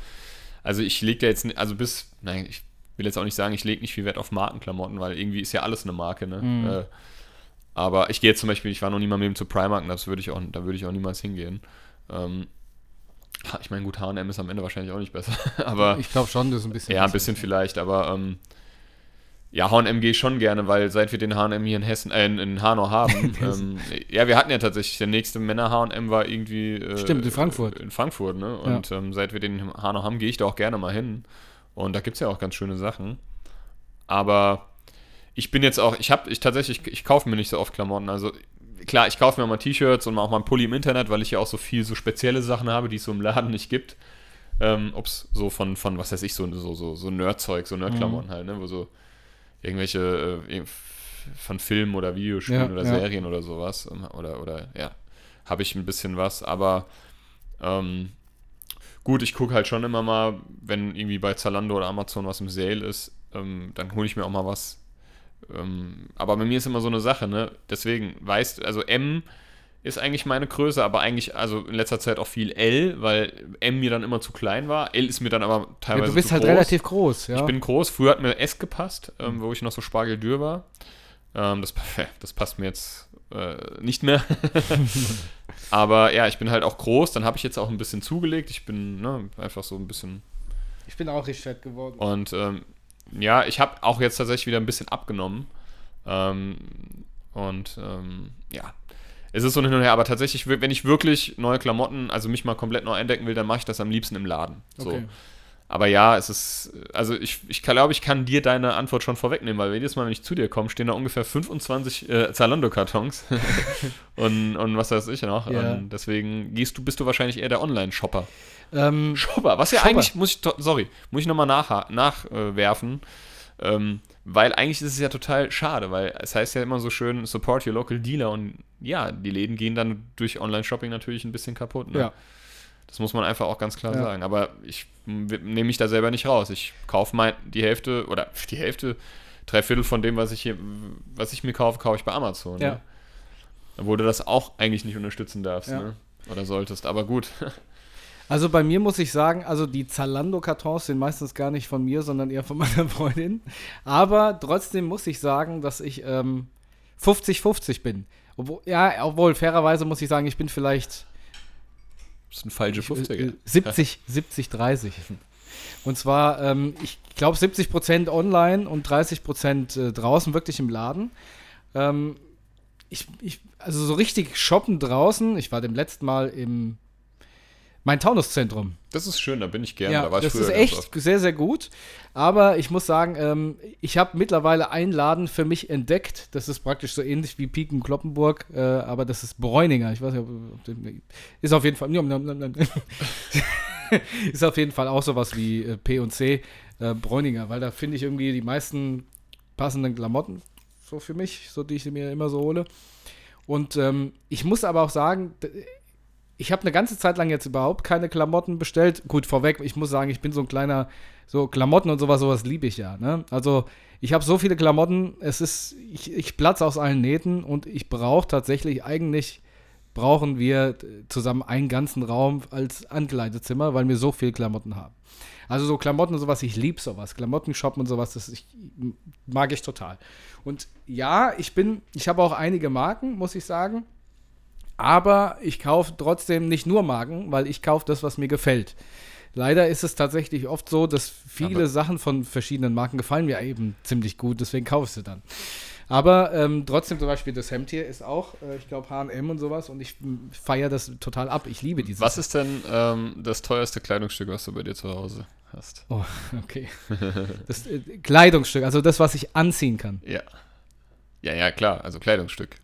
B: Also ich lege da jetzt, also bis, nein, ich will jetzt auch nicht sagen, ich lege nicht viel Wert auf Markenklamotten, weil irgendwie ist ja alles eine Marke, ne?
C: Mhm.
B: Äh, aber ich gehe jetzt zum Beispiel, ich war noch nie mal mit ihm zu Primark und das würde ich auch, da würde ich auch niemals hingehen. Ähm, ich meine, gut, H&M ist am Ende wahrscheinlich auch nicht besser, aber
C: Ich glaube schon, das ist ein bisschen.
B: ja, ein bisschen vielleicht, aber ähm, ja, H&M gehe ich schon gerne, weil seit wir den H&M hier in Hessen, äh, in, in Hanau haben, ähm, ja, wir hatten ja tatsächlich, der nächste Männer H&M war irgendwie äh,
C: Stimmt, in Frankfurt.
B: In Frankfurt, ne? Und ähm, seit wir den in Hanau haben, gehe ich da auch gerne mal hin. Und da gibt es ja auch ganz schöne Sachen. Aber ich bin jetzt auch, ich habe, ich tatsächlich, ich kaufe mir nicht so oft Klamotten. Also klar, ich kaufe mir mal T-Shirts und auch mal einen Pulli im Internet, weil ich ja auch so viel so spezielle Sachen habe, die es so im Laden nicht gibt. Ähm, ob's so von, von, was weiß ich, so, so, so, so Nerd-Zeug, so Nerd-Klamotten halt, ne? Wo so irgendwelche äh, von Filmen oder Videospielen
C: Ja,
B: oder
C: ja.
B: Serien oder sowas. ähm, Oder, oder ja, habe ich ein bisschen was, aber ähm, gut, ich gucke halt schon immer mal, wenn irgendwie bei Zalando oder Amazon was im Sale ist, ähm, dann hole ich mir auch mal was. Ähm, aber bei mir ist immer so eine Sache, ne? Deswegen, weißt also M ist eigentlich meine Größe, aber eigentlich, also in letzter Zeit auch viel L, weil M mir dann immer zu klein war. L ist mir dann aber
C: Ja,
B: teilweise
C: du bist halt
B: groß.
C: relativ groß, ja.
B: Ich bin groß. Früher hat mir S gepasst, ähm, wo ich noch so spargeldür war. Ähm, das, das passt mir jetzt äh, nicht mehr. Aber ja, ich bin halt auch groß. Dann habe ich jetzt auch ein bisschen zugelegt. Ich bin ne, einfach so ein bisschen.
C: ich bin auch richtig fett geworden.
B: Und ähm, ja, ich habe auch jetzt tatsächlich wieder ein bisschen abgenommen. Ähm, und ähm, ja, es ist so hin und her. Aber tatsächlich, wenn ich wirklich neue Klamotten, also mich mal komplett neu entdecken will, dann mache ich das am liebsten im Laden. So.
C: Okay.
B: Aber ja, es ist, also ich, ich glaube, ich kann dir deine Antwort schon vorwegnehmen, weil jedes Mal, wenn ich zu dir komme, stehen da ungefähr 25 äh, Zalando-Kartons und, und was weiß ich noch.
C: Ja.
B: Und deswegen gehst du, bist du wahrscheinlich eher der Online-Shopper.
C: Ähm,
B: Shopper, was ja
C: Shopper.
B: eigentlich, muss ich, sorry, muss ich nochmal nachwerfen, nach, äh, werfen, ähm, weil eigentlich ist es ja total schade, weil es heißt ja immer so schön, support your local dealer und ja, die Läden gehen dann durch Online-Shopping natürlich ein bisschen kaputt. Ne?
C: ja.
B: Das muss man einfach auch ganz klar
C: Ja.
B: sagen. Aber ich nehme mich da selber nicht raus. Ich kaufe mein, die Hälfte oder die Hälfte, drei Viertel von dem, was ich hier, was ich mir kaufe, kaufe ich bei Amazon.
C: Ja.
B: Ne? Obwohl du das auch eigentlich nicht unterstützen darfst,
C: Ja.
B: ne? Oder solltest. Aber gut.
C: Also bei mir muss ich sagen, also die Zalando-Kartons sind meistens gar nicht von mir, sondern eher von meiner Freundin. Aber trotzdem muss ich sagen, dass ich ähm, 50-50 bin. Obwohl, ja, obwohl fairerweise muss ich sagen, ich bin vielleicht
B: Das ist ein falsche 50er.
C: 70, 70, 30. Und zwar, ähm, ich glaube, 70% online und 30% äh, draußen, wirklich im Laden. Ähm, ich, ich, also so richtig shoppen draußen. Ich war dem letzten Mal im mein Taunuszentrum.
B: Das ist schön, da bin ich gerne.
C: Ja,
B: da war ich
C: das ist echt sehr, sehr gut. Aber ich muss sagen, ähm, ich habe mittlerweile einen Laden für mich entdeckt. Das ist praktisch so ähnlich wie Piken Kloppenburg, äh, aber das ist Bräuninger. Ich weiß nicht, ob, ist auf jeden Fall. ist auf jeden Fall auch sowas wie äh, P und C äh, Bräuninger, weil da finde ich irgendwie die meisten passenden Klamotten so für mich, so die ich mir immer so hole. Und ähm, ich muss aber auch sagen, ich habe eine ganze Zeit lang jetzt überhaupt keine Klamotten bestellt. Gut, vorweg, ich muss sagen, ich bin so ein kleiner, so Klamotten und sowas, sowas liebe ich ja. Ne? Also ich habe so viele Klamotten, es ist, ich, ich platze aus allen Nähten und ich brauche tatsächlich, eigentlich brauchen wir zusammen einen ganzen Raum als Ankleidezimmer, weil wir so viel Klamotten haben. Also so Klamotten und sowas, ich liebe sowas. Klamotten shoppen und sowas, das ich, mag ich total. Und ja, ich bin, ich habe auch einige Marken, muss ich sagen. Aber ich kaufe trotzdem nicht nur Marken, weil ich kaufe das, was mir gefällt. Leider ist es tatsächlich oft so, dass viele
B: Aber-
C: Sachen von verschiedenen Marken gefallen mir eben ziemlich gut, deswegen kaufe ich sie dann. Aber ähm, trotzdem zum Beispiel das Hemd hier ist auch, äh, ich glaube H&M und sowas und ich feiere das total ab. Ich liebe dieses.
B: Was ist denn ähm, das teuerste Kleidungsstück, was du bei dir zu Hause hast?
C: Oh, okay. Das äh, Kleidungsstück, also das, was ich anziehen kann.
B: Ja. Ja, ja, klar, also Kleidungsstück.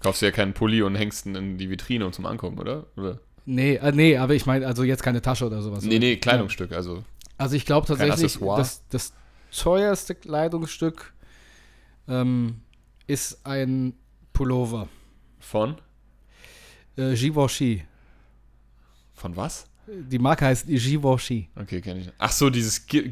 B: Kaufst du ja keinen Pulli und hängst ihn in die Vitrine um zum Angucken, oder? oder?
C: Nee, äh, nee, aber ich meine, also jetzt keine Tasche oder sowas.
B: Nee, nee, Kleidungsstück, also.
C: Also ich glaube tatsächlich, das, das teuerste Kleidungsstück ähm, ist ein Pullover.
B: Von?
C: Äh, Givenchy.
B: Von was?
C: Die Marke heißt Givenchy.
B: Okay, kenn ich nicht. Ach so, dieses G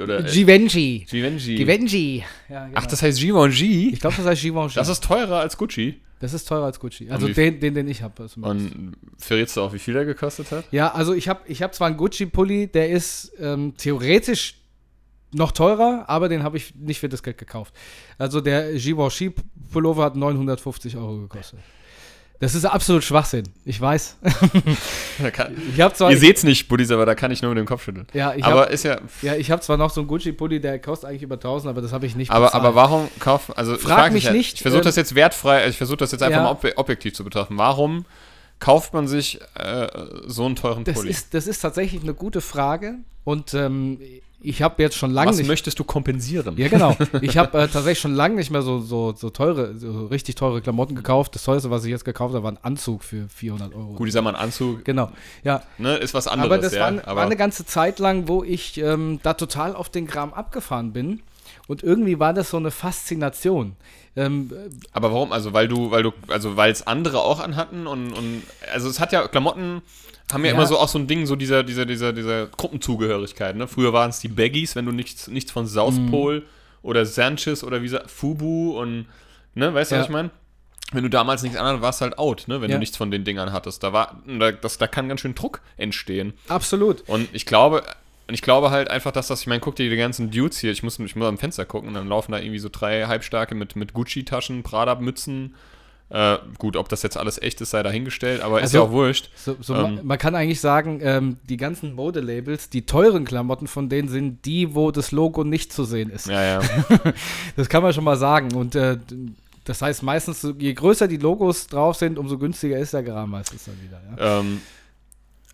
B: oder. äh,
C: Givenchy.
B: Givenchy.
C: Givenchy. Ja, genau.
B: Ach, das heißt Givenchy?
C: ich glaube, das heißt Givenchy.
B: Das ist teurer als Gucci.
C: Das ist teurer als Gucci. Also den, den, den ich habe.
B: Und verrätst du auch, wie viel der gekostet hat?
C: Ja, also ich habe ich hab zwar einen Gucci-Pulli, der ist ähm, theoretisch noch teurer, aber den habe ich nicht für das Geld gekauft. Also der Givenchy-Pullover hat 950 Euro gekostet. Das ist absolut Schwachsinn. Ich weiß.
B: Kann,
C: Ich habe zwar,
B: ihr seht's nicht, Buddies, aber da kann ich nur mit dem Kopf schütteln.
C: ja, ich
B: aber
C: hab,
B: ist ja.
C: ja, ich habe zwar noch so einen Gucci-Pulli, der kostet eigentlich über 1000, aber das habe ich nicht
B: Aber,
C: bezahlt.
B: aber warum kaufen. Also, ich
C: Frag mich
B: ja,
C: nicht,
B: Ich versuche
C: ähm,
B: das jetzt wertfrei, ich versuche das jetzt einfach
C: Ja.
B: mal ob objektiv zu betrachten. Warum kauft man sich äh, so einen teuren
C: das
B: Pulli?
C: ist, das ist tatsächlich eine gute Frage und ähm, ich habe jetzt schon lange
B: Was
C: nicht
B: möchtest du kompensieren?
C: Ja, genau. Ich habe äh, tatsächlich schon lange nicht mehr so, so, so teure, so richtig teure Klamotten gekauft. Das teuerste, was ich jetzt gekauft habe, war ein Anzug für 400 Euro.
B: Gut, ich sag mal, ein Anzug
C: Genau, ja.
B: ne, ist was anderes.
C: aber das
B: ja,
C: war, war
B: aber
C: eine ganze Zeit lang, wo ich ähm, da total auf den Kram abgefahren bin. Und irgendwie war das so eine Faszination. Ähm,
B: Aber warum? Also weil du, weil du, also weil es andere auch anhatten und, und also es hat ja Klamotten haben ja,
C: Ja.
B: immer so auch so ein Ding, so dieser, dieser, dieser, dieser Gruppenzugehörigkeit. Ne? Früher waren es die Baggies, wenn du nichts, nichts von South
C: Mhm.
B: Pole oder Sanchez oder wie Fubu und ne, weißt du,
C: Ja.
B: was ich meine? Wenn du damals nichts anderes warst halt out, ne? Wenn
C: Ja.
B: du nichts von den Dingern hattest. Da war, da, das, da kann ganz schön Druck entstehen.
C: absolut.
B: Und ich glaube, und ich glaube halt einfach, dass das, ich meine, guck dir die ganzen Dudes hier, ich muss, ich muss am Fenster gucken und dann laufen da irgendwie so drei Halbstarke mit, mit Gucci-Taschen, Prada-Mützen. Äh, gut, ob das jetzt alles echt ist, sei dahingestellt, aber ist
C: Also-
B: ja auch wurscht.
C: So, so
B: Ähm.
C: man, man kann eigentlich sagen, ähm, die ganzen Modelabels, die teuren Klamotten von denen sind die, wo das Logo nicht zu sehen ist.
B: Ja, ja.
C: Das kann man schon mal sagen. Und äh, das heißt meistens, je größer die Logos drauf sind, umso günstiger ist der Kram meistens dann wieder. Ja,
B: ähm,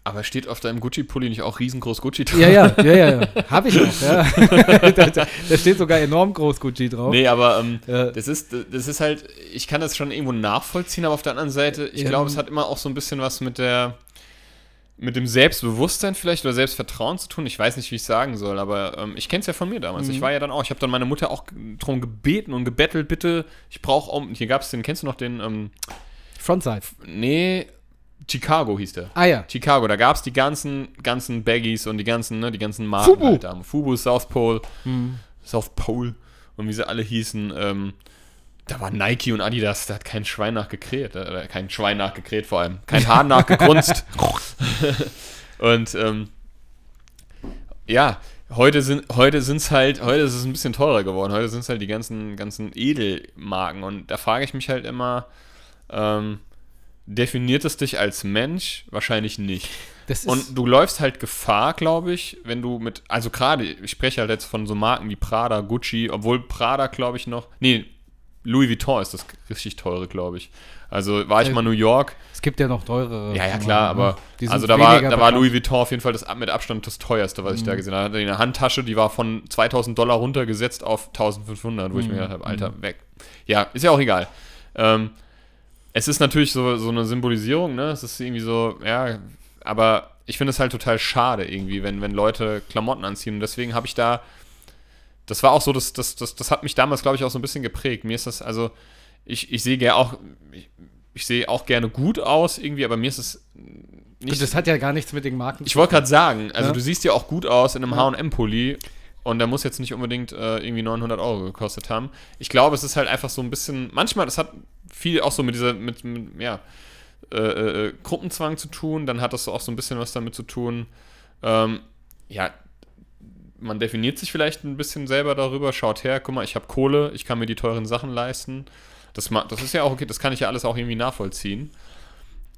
B: aber steht auf deinem Gucci-Pulli nicht auch riesengroß Gucci drauf?
C: ja, ja, ja, ja. ja. Hab ich auch, ja. da, da, steht sogar enorm groß Gucci drauf.
B: Nee, aber ähm,
C: Äh,
B: das ist, das ist halt, ich kann das schon irgendwo nachvollziehen, aber auf der anderen Seite, ich
C: Ja,
B: glaube,
C: ähm,
B: es hat immer auch so ein bisschen was mit der, mit dem Selbstbewusstsein vielleicht oder Selbstvertrauen zu tun. Ich weiß nicht, wie ich sagen soll, aber ähm, ich kenne es ja von mir damals.
C: Mhm.
B: Ich war ja dann auch, ich habe dann meine Mutter auch darum gebeten und gebettelt, bitte, ich brauche auch, hier gab es den, kennst du noch den, ähm,
C: Frontside.
B: nee, Chicago hieß der.
C: Ah ja.
B: Chicago, da gab es die ganzen, ganzen Baggies und die ganzen, ne, die ganzen Marken
C: Fubu.
B: halt da. Fubu, South Pole,
C: Hm.
B: South Pole und wie sie alle hießen. Ähm, da war Nike und Adidas, da hat kein Schwein nachgekräht. Äh, kein Schwein nachgekräht vor allem. Kein Hahn nachgegrunzt. und ähm, ja, heute sind heute sind's halt, heute ist es ein bisschen teurer geworden. Heute sind es halt die ganzen, ganzen Edelmarken. Und da frage ich mich halt immer, ähm, definiert es dich als Mensch wahrscheinlich nicht. Und du läufst halt Gefahr, glaube ich, wenn du mit, also gerade, ich spreche halt jetzt von so Marken wie Prada, Gucci, obwohl Prada, glaube ich, noch, nee, Louis Vuitton ist das richtig teure, glaube ich. Also war ich mal in New York,
C: es gibt ja noch teurere.
B: ja, ja, klar,
C: ne?
B: aber
C: Die sind
B: also da war, da war. Louis Vuitton auf jeden Fall das mit Abstand das teuerste, was ich
C: Mhm.
B: da gesehen habe. Eine Handtasche, die war von 2000 Dollar runtergesetzt auf 1500, wo ich mir
C: Mhm.
B: gedacht habe, Alter, weg. Ja, ist ja auch egal. Ähm, es ist natürlich so, so eine Symbolisierung, ne? Es ist irgendwie so, ja, aber ich finde es halt total schade irgendwie, wenn, wenn Leute Klamotten anziehen. Und deswegen habe ich da, das war auch so, das, das, das, das hat mich damals, glaube ich, auch so ein bisschen geprägt. Mir ist das, also, ich, ich sehe gerne auch, ich, ich sehe auch gerne gut aus irgendwie, aber mir ist es nicht.
C: das hat ja gar nichts mit den Marken
B: ich wollte gerade sagen, also
C: Ja.
B: du siehst ja auch gut aus in einem
C: Ja.
B: H&M-Pulli und der muss jetzt nicht unbedingt äh, irgendwie 900 Euro gekostet haben. Ich glaube, es ist halt einfach so ein bisschen, manchmal, das hat viel auch so mit dieser, mit, mit ja, äh, äh, Gruppenzwang zu tun, dann hat das so auch so ein bisschen was damit zu tun, ähm, ja, man definiert sich vielleicht ein bisschen selber darüber, schaut her, guck mal, ich habe Kohle, ich kann mir die teuren Sachen leisten. Das, das ist ja auch okay, das kann ich ja alles auch irgendwie nachvollziehen.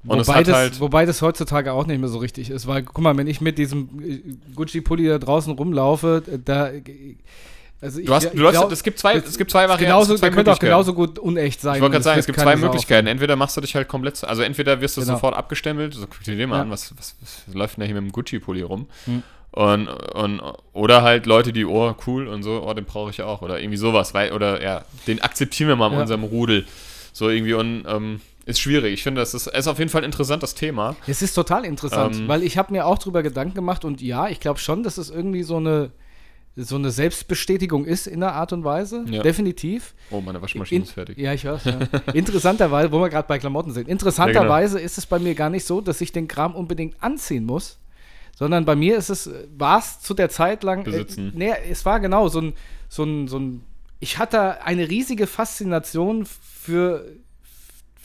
B: Und
C: wobei, das,
B: halt,
C: wobei das heutzutage auch nicht mehr so richtig ist, weil, guck mal, wenn ich mit diesem äh, Gucci-Pulli da draußen rumlaufe, äh, da. Also ich,
B: du hast, du
C: glaub,
B: es gibt zwei, es gibt zwei Varianten.
C: genauso,
B: zwei
C: könnte auch genauso gut unecht sein.
B: Ich wollte gerade sagen, es gibt zwei Möglichkeiten. Entweder machst du dich halt komplett, also entweder wirst du
C: Genau.
B: sofort abgestempelt, so guck dir den mal
C: Ja.
B: an, was, was, was läuft denn da hier mit dem Gucci-Pulli rum?
C: Hm.
B: Und, und, oder halt Leute, die, oh, cool und so, oh, den brauche ich ja auch. Oder irgendwie sowas, weil, oder ja, den akzeptieren wir mal in
C: Ja.
B: unserem Rudel. So irgendwie und ähm, ist schwierig. Ich finde, das ist, ist auf jeden Fall ein interessantes Thema.
C: Es ist total interessant,
B: Ähm,
C: weil ich habe mir auch drüber Gedanken gemacht und ja, ich glaube schon, dass es irgendwie so eine so eine Selbstbestätigung ist in der Art und Weise.
B: Ja.
C: Definitiv.
B: Oh, meine Waschmaschine
C: In-
B: ist fertig.
C: Ja, ich weiß. Ja. Interessanterweise, wo wir gerade bei Klamotten sind, interessanterweise ist es bei mir gar nicht so, dass ich den Kram unbedingt anziehen muss, sondern bei mir ist es, war es zu der Zeit lang.
B: Besitzen.
C: Äh, nee, es war genau so ein, so ein, so ein. Ich hatte eine riesige Faszination für,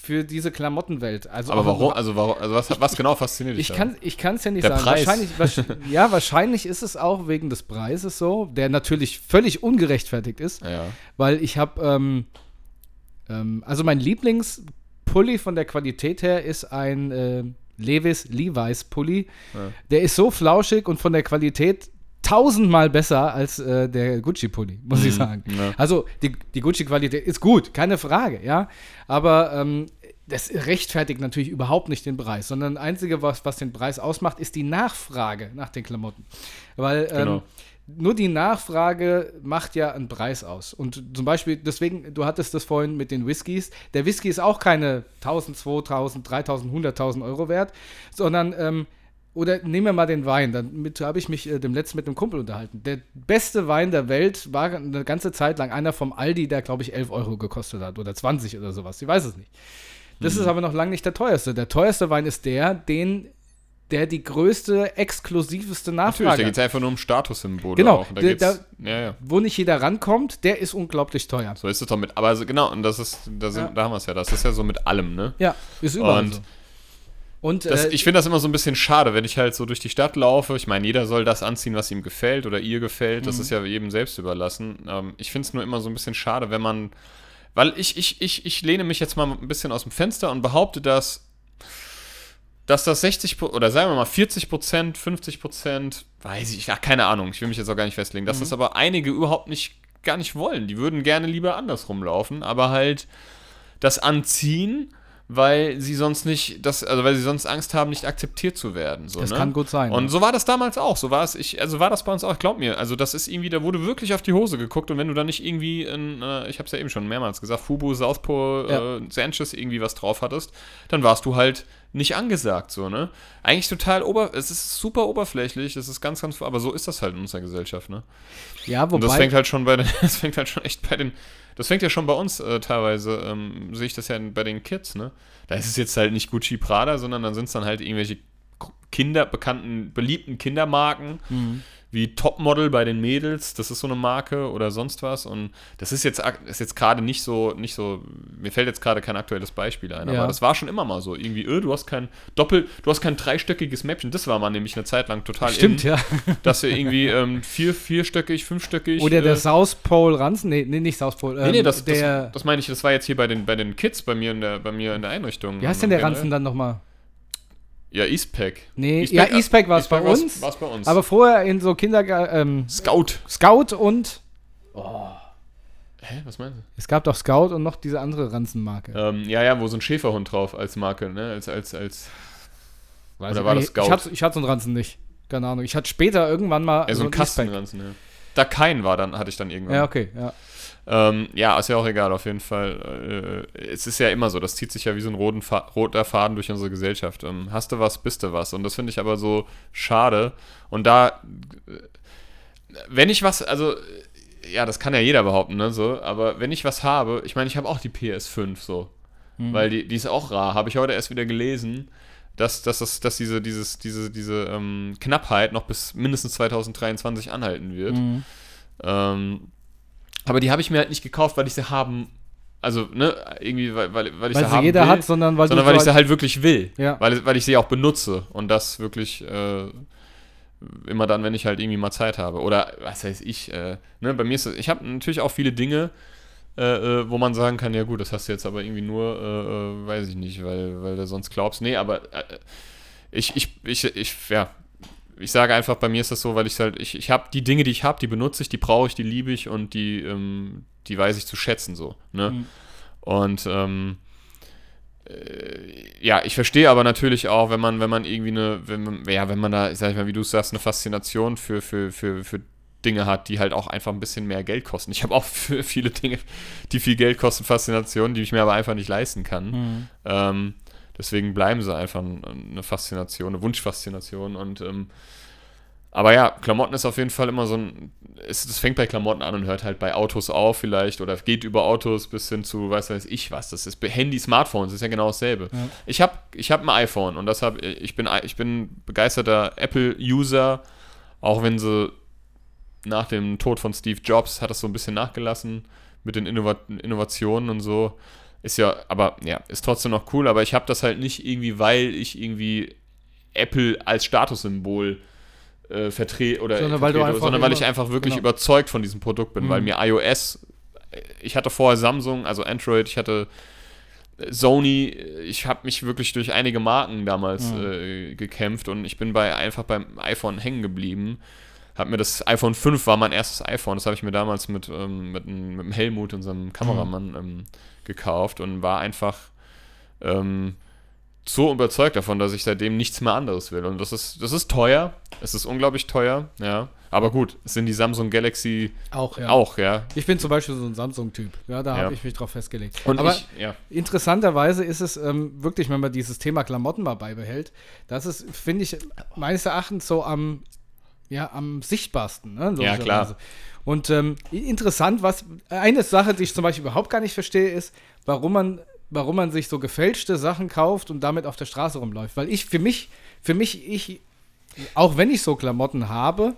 C: für diese Klamottenwelt. Also
B: Aber warum, also, warum, also was, was genau fasziniert dich
C: ich kann ich kann es ja nicht
B: Der
C: sagen.
B: Preis.
C: Wahrscheinlich, ja, wahrscheinlich ist es auch wegen des Preises so, der natürlich völlig ungerechtfertigt ist?
B: Ja.
C: weil ich habe, ähm, ähm, also mein Lieblingspulli von der Qualität her ist ein äh, Levis Levi's Pulli.
B: Ja.
C: Der ist so flauschig und von der Qualität tausendmal besser als äh, der Gucci-Pulli, muss ich sagen.
B: Mhm. Ja.
C: Also die, die Gucci-Qualität ist gut, keine Frage, ja. Aber ähm, das rechtfertigt natürlich überhaupt nicht den Preis, sondern das Einzige, was, was den Preis ausmacht, ist die Nachfrage nach den Klamotten. Weil ähm,
B: Genau.
C: nur die Nachfrage macht ja einen Preis aus. Und zum Beispiel, deswegen, du hattest das vorhin mit den Whiskys. Der Whisky ist auch keine 1000, 2000, 3000, 100.000 Euro wert, sondern, ähm, oder nehmen wir mal den Wein. Damit habe ich mich äh, dem letzten mit einem Kumpel unterhalten. Der beste Wein der Welt war eine ganze Zeit lang einer vom Aldi, der, glaube ich, 11 Euro gekostet hat oder 20 oder sowas. Ich weiß es nicht. Das ist aber noch lange nicht der teuerste. Der teuerste Wein ist der, den, der die größte, exklusiveste
B: Natürlich,
C: Nachfrage
B: da
C: hat.
B: geht es einfach nur um Statussymbole
C: Genau,
B: auch. Da
C: der-
B: geht's, ja, ja.
C: wo nicht jeder rankommt, der ist unglaublich teuer.
B: So ist es doch mit, aber also genau, und das ist, da, sind,
C: Ja.
B: da haben wir es ja, das ist ja so mit allem, ne?
C: Ja, ist überall
B: Und
C: so. Und
B: Das,
C: äh,
B: ich finde das immer so ein bisschen schade, wenn ich halt so durch die Stadt laufe. Ich meine, jeder soll das anziehen, was ihm gefällt oder ihr gefällt. Das
C: Mhm.
B: ist ja jedem selbst überlassen. Ähm, ich finde es nur immer so ein bisschen schade, wenn man. Weil ich, ich, ich, ich lehne mich jetzt mal ein bisschen aus dem Fenster und behaupte, dass, dass das 60 Pro- oder sagen wir mal 40 Prozent, 50 Prozent, weiß ich, ja, keine Ahnung, ich will mich jetzt auch gar nicht festlegen,
C: Mhm.
B: dass das aber einige überhaupt nicht gar nicht wollen. Die würden gerne lieber andersrum laufen, aber halt das anziehen, weil sie sonst nicht, das, also weil sie sonst Angst haben, nicht akzeptiert zu werden. So,
C: das
B: ne?
C: kann gut sein.
B: Und
C: ja.
B: so war das damals auch. So war es, ich, also war das bei uns auch, glaub mir. Also das ist irgendwie, da wurde wirklich auf die Hose geguckt und wenn du da nicht irgendwie in, äh, ich hab's ja eben schon mehrmals gesagt, Fubu, Southpaw,
C: Ja.
B: äh, Sanchez irgendwie was drauf hattest, dann warst du halt nicht angesagt, so, ne? Eigentlich total ober, es ist super oberflächlich, es ist ganz, ganz, aber so ist das halt in unserer Gesellschaft, ne?
C: ja,
B: Und das
C: wobei,
B: fängt halt schon bei den, das fängt halt schon echt bei den, das fängt ja schon bei uns äh, teilweise, ähm, sehe ich das ja bei den Kids, ne? Da ist es jetzt halt nicht Gucci Prada, sondern dann sind es dann halt irgendwelche Kinder, bekannten, beliebten Kindermarken,
C: Mhm.
B: Wie Topmodel bei den Mädels, das ist so eine Marke oder sonst was. Und das ist jetzt, ist jetzt gerade nicht so, nicht so, mir fällt jetzt gerade kein aktuelles Beispiel ein,
C: Ja.
B: aber das war schon immer mal so. Irgendwie, öh, du hast kein Doppel, du hast kein dreistöckiges Mäppchen. Das war mal nämlich eine Zeit lang total
C: Stimmt,
B: in,
C: ja.
B: dass wir irgendwie ähm, vier, vierstöckig, fünfstöckig.
C: Oder der
B: äh,
C: South Pole Ranzen. Nee, nee, nicht South Pole.
B: Nee, nee,
C: ähm,
B: das,
C: der,
B: das, das meine ich, das war jetzt hier bei den, bei den Kids bei mir in der, bei mir in der Einrichtung.
C: wie heißt denn der
B: Generell.
C: Ranzen dann nochmal?
B: Ja, Eastpack.
C: Nee,
B: Eastpack-
C: ja, Eastpack war es bei uns.
B: war's bei uns.
C: Aber vorher in so Kindergarten, ähm,
B: Scout.
C: Scout und,
B: Hä, was meinst du?
C: es gab doch Scout und noch diese andere Ranzenmarke.
B: Ähm, ja, ja, wo so ein Schäferhund drauf als Marke, ne? Als, als, als.
C: Weiß
B: oder
C: ich
B: war das Scout?
C: Ich hatte, ich hatte so einen Ranzen nicht. Keine Ahnung. Ich hatte später irgendwann mal
B: Ja, so ein
C: Eastpack.
B: Kastenranzen, ja. Da kein war, dann hatte ich dann irgendwann.
C: Ja, okay, ja.
B: Ähm, ja, ist ja auch egal, auf jeden Fall. Äh, es ist ja immer so, das zieht sich ja wie so ein roten Fa roter Faden durch unsere Gesellschaft. Ähm, hast du was, bist du was. Und das finde ich aber so schade. Und da, wenn ich was, also, ja, das kann ja jeder behaupten, ne, so, aber wenn ich was habe, ich meine, ich habe auch die PS5, so, weil die, die ist auch rar, habe ich heute erst wieder gelesen, dass, dass, das, dass diese, dieses, diese, diese ähm, Knappheit noch bis mindestens 2023 anhalten wird.
C: Mhm.
B: Ähm, aber die habe ich mir halt nicht gekauft, weil ich sie haben, also, ne, irgendwie, weil, weil, weil ich
C: Weil
B: sie
C: sie
B: haben
C: jeder
B: will,
C: hat, sondern weil
B: sondern weil ich sie halt wirklich will.
C: Ja.
B: Weil, weil ich sie auch benutze und das wirklich äh, immer dann, wenn ich halt irgendwie mal Zeit habe. Oder was weiß ich, äh, ne, bei mir ist das, ich habe natürlich auch viele Dinge, äh, äh, wo man sagen kann, ja gut, das hast du jetzt aber irgendwie nur, äh, äh, weiß ich nicht, weil, weil du sonst glaubst. Nee, aber ich, ich, ich, ich, ja, ich sage einfach, bei mir ist das so, weil ich halt, ich, ich habe die Dinge, die ich habe, die benutze ich, die brauche ich, die liebe ich und die, ähm, die weiß ich zu schätzen so. Ne?
C: Mhm.
B: Und ähm, äh, ja, ich verstehe aber natürlich auch, wenn man, wenn man irgendwie eine, wenn man, ja, wenn man da, sag ich mal, wie du sagst, eine Faszination für, für, für, für Dinge hat, die halt auch einfach ein bisschen mehr Geld kosten. Ich habe auch für viele Dinge, die viel Geld kosten, Faszinationen, die ich mir aber einfach nicht leisten kann.
C: Mhm.
B: Ähm, deswegen bleiben sie einfach ein- eine Faszination, eine Wunschfaszination. Und ähm, aber ja, Klamotten ist auf jeden Fall immer so ein. Es, fängt bei Klamotten an und hört halt bei Autos auf, vielleicht, oder geht über Autos bis hin zu, weiß weiß ich was. Das ist Handy, Smartphones, ist ja genau dasselbe.
C: Ja.
B: Ich habe ich hab ein iPhone und das hab, ich, bin, ich bin begeisterter Apple-User, auch wenn sie nach dem Tod von Steve Jobs hat das so ein bisschen nachgelassen mit den Innova Innovationen und so. Ist ja, aber ja, ist trotzdem noch cool, aber ich habe das halt nicht irgendwie, weil ich irgendwie Apple als Statussymbol äh, vertrete oder
C: Sondern weil
B: vertrete, sondern weil ich einfach wirklich
C: genau.
B: überzeugt von diesem Produkt bin,
C: Mhm.
B: weil mir iOS, ich hatte vorher Samsung, also Android, ich hatte Sony, ich habe mich wirklich durch einige Marken damals
C: Mhm.
B: äh, gekämpft und ich bin bei einfach beim iPhone hängen geblieben. Hab mir das iPhone 5 war mein erstes iPhone, das habe ich mir damals mit, ähm, mit, dem Helmut, unserem Kameramann, ähm, gekauft und war einfach ähm, so überzeugt davon, dass ich seitdem nichts mehr anderes will. Und das ist, das ist teuer, es ist unglaublich teuer, ja. Aber gut, es sind die Samsung Galaxy
C: Auch, ja.
B: auch, ja.
C: Ich bin zum Beispiel so ein Samsung-Typ. Ja, da
B: Ja.
C: habe ich mich drauf festgelegt.
B: Und
C: Aber
B: ich, ja.
C: interessanterweise ist es ähm, wirklich, wenn man dieses Thema Klamotten mal beibehält, das ist, finde ich, meines Erachtens so am, ja, am sichtbarsten. Ne?
B: Ja, klar.
C: Und ähm, interessant, was eine Sache, die ich zum Beispiel überhaupt gar nicht verstehe, ist, warum man, warum man sich so gefälschte Sachen kauft und damit auf der Straße rumläuft. Weil ich, für mich, für mich, ich, auch wenn ich so Klamotten habe,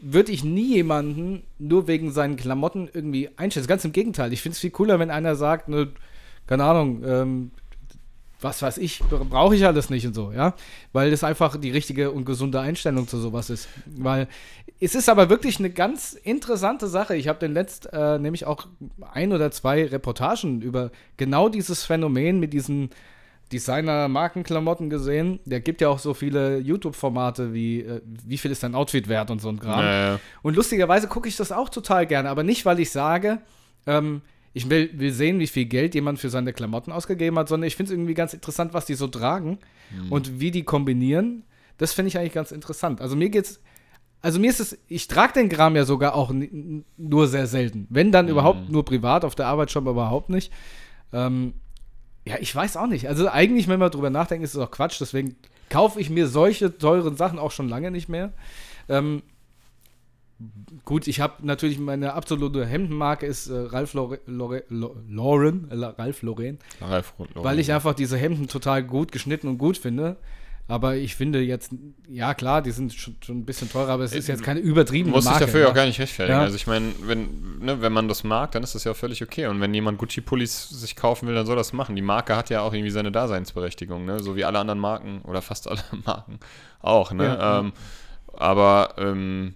C: würde ich nie jemanden nur wegen seinen Klamotten irgendwie einschätzen. Ganz im Gegenteil. Ich finde es viel cooler, wenn einer sagt, ne, keine Ahnung, ähm, was weiß ich, brauche ich alles nicht und so, ja. Weil das einfach die richtige und gesunde Einstellung zu sowas ist. Weil es ist aber wirklich eine ganz interessante Sache. Ich habe den letzt äh, nämlich auch ein oder zwei Reportagen über genau dieses Phänomen mit diesen Designer-Markenklamotten gesehen. Der gibt ja auch so viele YouTube-Formate wie äh, wie viel ist dein Outfit wert und so ein Kram.
B: Äh,
C: Und lustigerweise gucke ich das auch total gerne, aber nicht, weil ich sage, ähm, ich will, will sehen, wie viel Geld jemand für seine Klamotten ausgegeben hat, sondern ich finde es irgendwie ganz interessant, was die so tragen und wie die kombinieren. Das finde ich eigentlich ganz interessant. Also mir geht's, also mir ist es, ich trage den Kram ja sogar auch nur sehr selten. Wenn dann überhaupt nur privat, auf der Arbeit schon überhaupt nicht. Ähm, ja, ich weiß auch nicht. Also eigentlich, wenn man drüber nachdenkt, ist es auch Quatsch. Deswegen kaufe ich mir solche teuren Sachen auch schon lange nicht mehr. Ähm, gut, ich habe natürlich meine absolute Hemdenmarke ist äh, Ralph Lauren, äh, Ralph Lauren,
B: Ralf Roth-
C: weil ich einfach diese Hemden total gut geschnitten und gut finde. Aber ich finde jetzt, ja klar, die sind schon, schon ein bisschen teurer, aber es ist
B: Äh,
C: jetzt keine übertriebene
B: Muss sich
C: Marke.
B: dafür ja auch gar nicht rechtfertigen.
C: Ja.
B: Also ich meine, wenn, ne, wenn man das mag, dann ist das ja auch völlig okay. Und wenn jemand Gucci-Pullis sich kaufen will, dann soll das machen. Die Marke hat ja auch irgendwie seine Daseinsberechtigung, ne? So wie alle anderen Marken oder fast alle Marken auch, ne?
C: Ja.
B: ähm, aber ähm,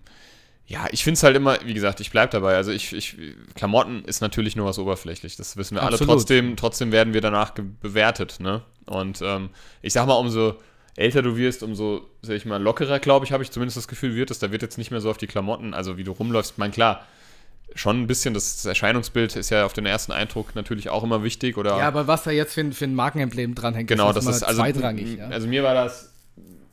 B: ja, ich finde es halt immer, wie gesagt, ich bleibe dabei. Also ich, ich, Klamotten ist natürlich nur was oberflächlich. Das wissen wir alle.
C: Absolut.
B: Trotzdem, trotzdem werden wir danach bewertet, ne? Und ähm, ich sag mal, umso älter du wirst, umso, sag ich mal, lockerer, glaube ich, habe ich zumindest das Gefühl, wird es. Da wird jetzt nicht mehr so auf die Klamotten, also wie du rumläufst. Ich meine, klar, schon ein bisschen, das Erscheinungsbild ist ja auf den ersten Eindruck natürlich auch immer wichtig. Oder
C: Ja, aber was da jetzt für ein, für ein Markenemblem dranhängt,
B: genau, das
C: mal
B: ist also,
C: zweitrangig. Ja.
B: also mir war das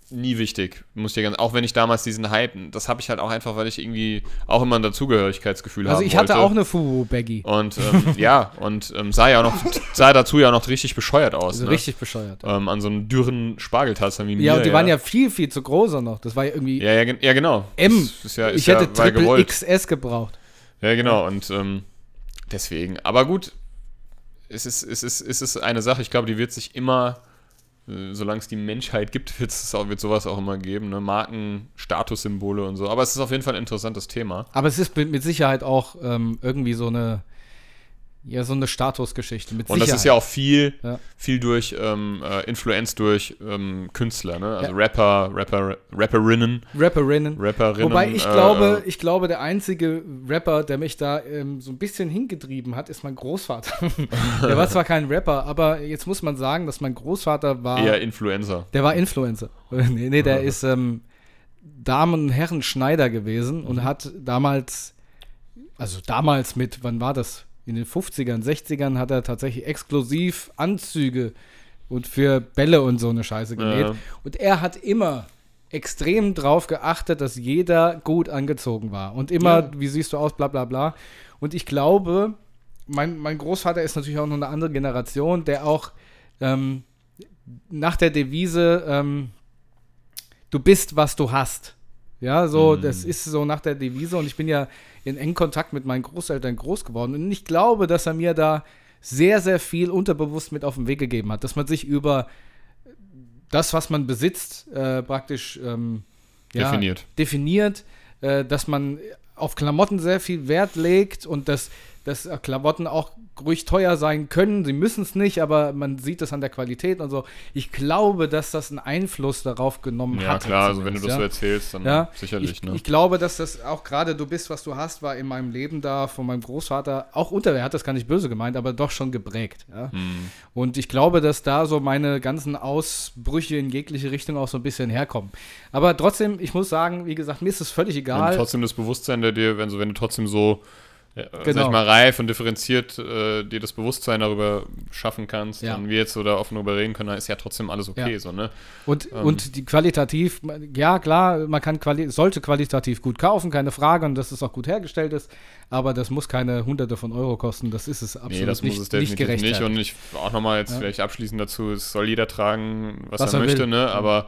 B: nie wichtig, muss ich dir ganz, auch wenn ich damals diesen Hype, das habe ich halt auch einfach, weil ich irgendwie auch immer ein Dazugehörigkeitsgefühl
C: Also
B: haben
C: ich hatte
B: wollte.
C: auch eine Fubu-Baggy.
B: Und ähm, ja, und ähm, sah ja auch noch, sah dazu ja noch richtig bescheuert aus.
C: Also
B: ne?
C: richtig bescheuert.
B: Ähm, an so einem dürren Spargeltaster wie mir.
C: ja, und die waren ja viel, viel zu groß auch noch. Das war ja irgendwie
B: Ja, ja, ja genau.
C: M.
B: Das ist ja, ist
C: ich hätte
B: ja,
C: Triple. XS gebraucht.
B: Ja, genau. Und ähm, deswegen. Aber gut, es ist, es, ist, es ist eine Sache, ich glaube, die wird sich immer, solange es die Menschheit gibt, wird sowas auch immer geben. Ne? Marken, Statussymbole und so. Aber es ist auf jeden Fall ein interessantes Thema.
C: Aber es ist mit, mit Sicherheit auch ähm, irgendwie so eine, ja, so eine Statusgeschichte. Mit
B: Und
C: Sicherheit.
B: das ist ja auch viel,
C: Ja.
B: viel durch ähm, äh, Influenz durch ähm, Künstler, ne? Also
C: Ja.
B: Rapper, Rapper, Rapperinnen,
C: Rapperinnen.
B: Rapperinnen.
C: Wobei ich
B: äh,
C: glaube, ich glaube, der einzige Rapper, der mich da ähm, so ein bisschen hingetrieben hat, ist mein Großvater. der war zwar kein Rapper, aber jetzt muss man sagen, dass mein Großvater war.
B: eher Influencer.
C: Der war Influencer. nee, nee, der ist ähm, Damen- und Herren Schneider gewesen und hat damals, also damals mit, wann war das? In den 50ern, 60ern hat er tatsächlich exklusiv Anzüge und für Bälle und so eine Scheiße genäht.
B: Ja.
C: Und er hat immer extrem drauf geachtet, dass jeder gut angezogen war. Und immer,
B: Ja.
C: wie siehst du aus, bla bla bla. Und ich glaube, mein, mein Großvater ist natürlich auch noch eine andere Generation, der auch ähm, nach der Devise, ähm, du bist, was du hast. Ja, so,
B: Mhm.
C: das ist so nach der Devise und ich bin ja in engem Kontakt mit meinen Großeltern groß geworden und ich glaube, dass er mir da sehr, sehr viel unterbewusst mit auf den Weg gegeben hat, dass man sich über das, was man besitzt, äh, praktisch ähm, ja,
B: Definiert.
C: definiert, äh, dass man auf Klamotten sehr viel Wert legt und dass, dass äh, Klamotten auch ruhig teuer sein können. Sie müssen es nicht, aber man sieht es an der Qualität und so. Ich glaube, dass das einen Einfluss darauf genommen
B: Ja,
C: hat.
B: klar, also wenn du das so erzählst, dann
C: ja.
B: sicherlich,
C: ich,
B: ne?
C: ich glaube, dass das auch gerade du bist, was du hast, war in meinem Leben da von meinem Großvater auch unter, er hat das gar nicht böse gemeint, aber doch schon geprägt. Ja?
B: Hm.
C: Und ich glaube, dass da so meine ganzen Ausbrüche in jegliche Richtung auch so ein bisschen herkommen. Aber trotzdem, ich muss sagen, wie gesagt, mir ist es völlig egal.
B: trotzdem das Bewusstsein der dir, wenn, so, wenn du trotzdem so, sag
C: Genau.
B: ich mal, reif und differenziert äh, dir das Bewusstsein darüber schaffen kannst
C: Ja.
B: und wir jetzt so da offen drüber reden können, dann ist ja trotzdem alles okay,
C: Ja.
B: so, ne?
C: Und,
B: Ähm.
C: und die qualitativ, ja klar, man kann quali sollte qualitativ gut kaufen, keine Frage, und dass es auch gut hergestellt ist, aber das muss keine hunderte von Euro kosten, das ist es absolut
B: Nee, das
C: nicht,
B: muss es definitiv nicht.
C: gerechtfertigt.
B: Und ich auch nochmal jetzt
C: Ja.
B: vielleicht abschließend dazu, es soll jeder tragen, was,
C: Was
B: er,
C: er
B: möchte,
C: will.
B: ne? Aber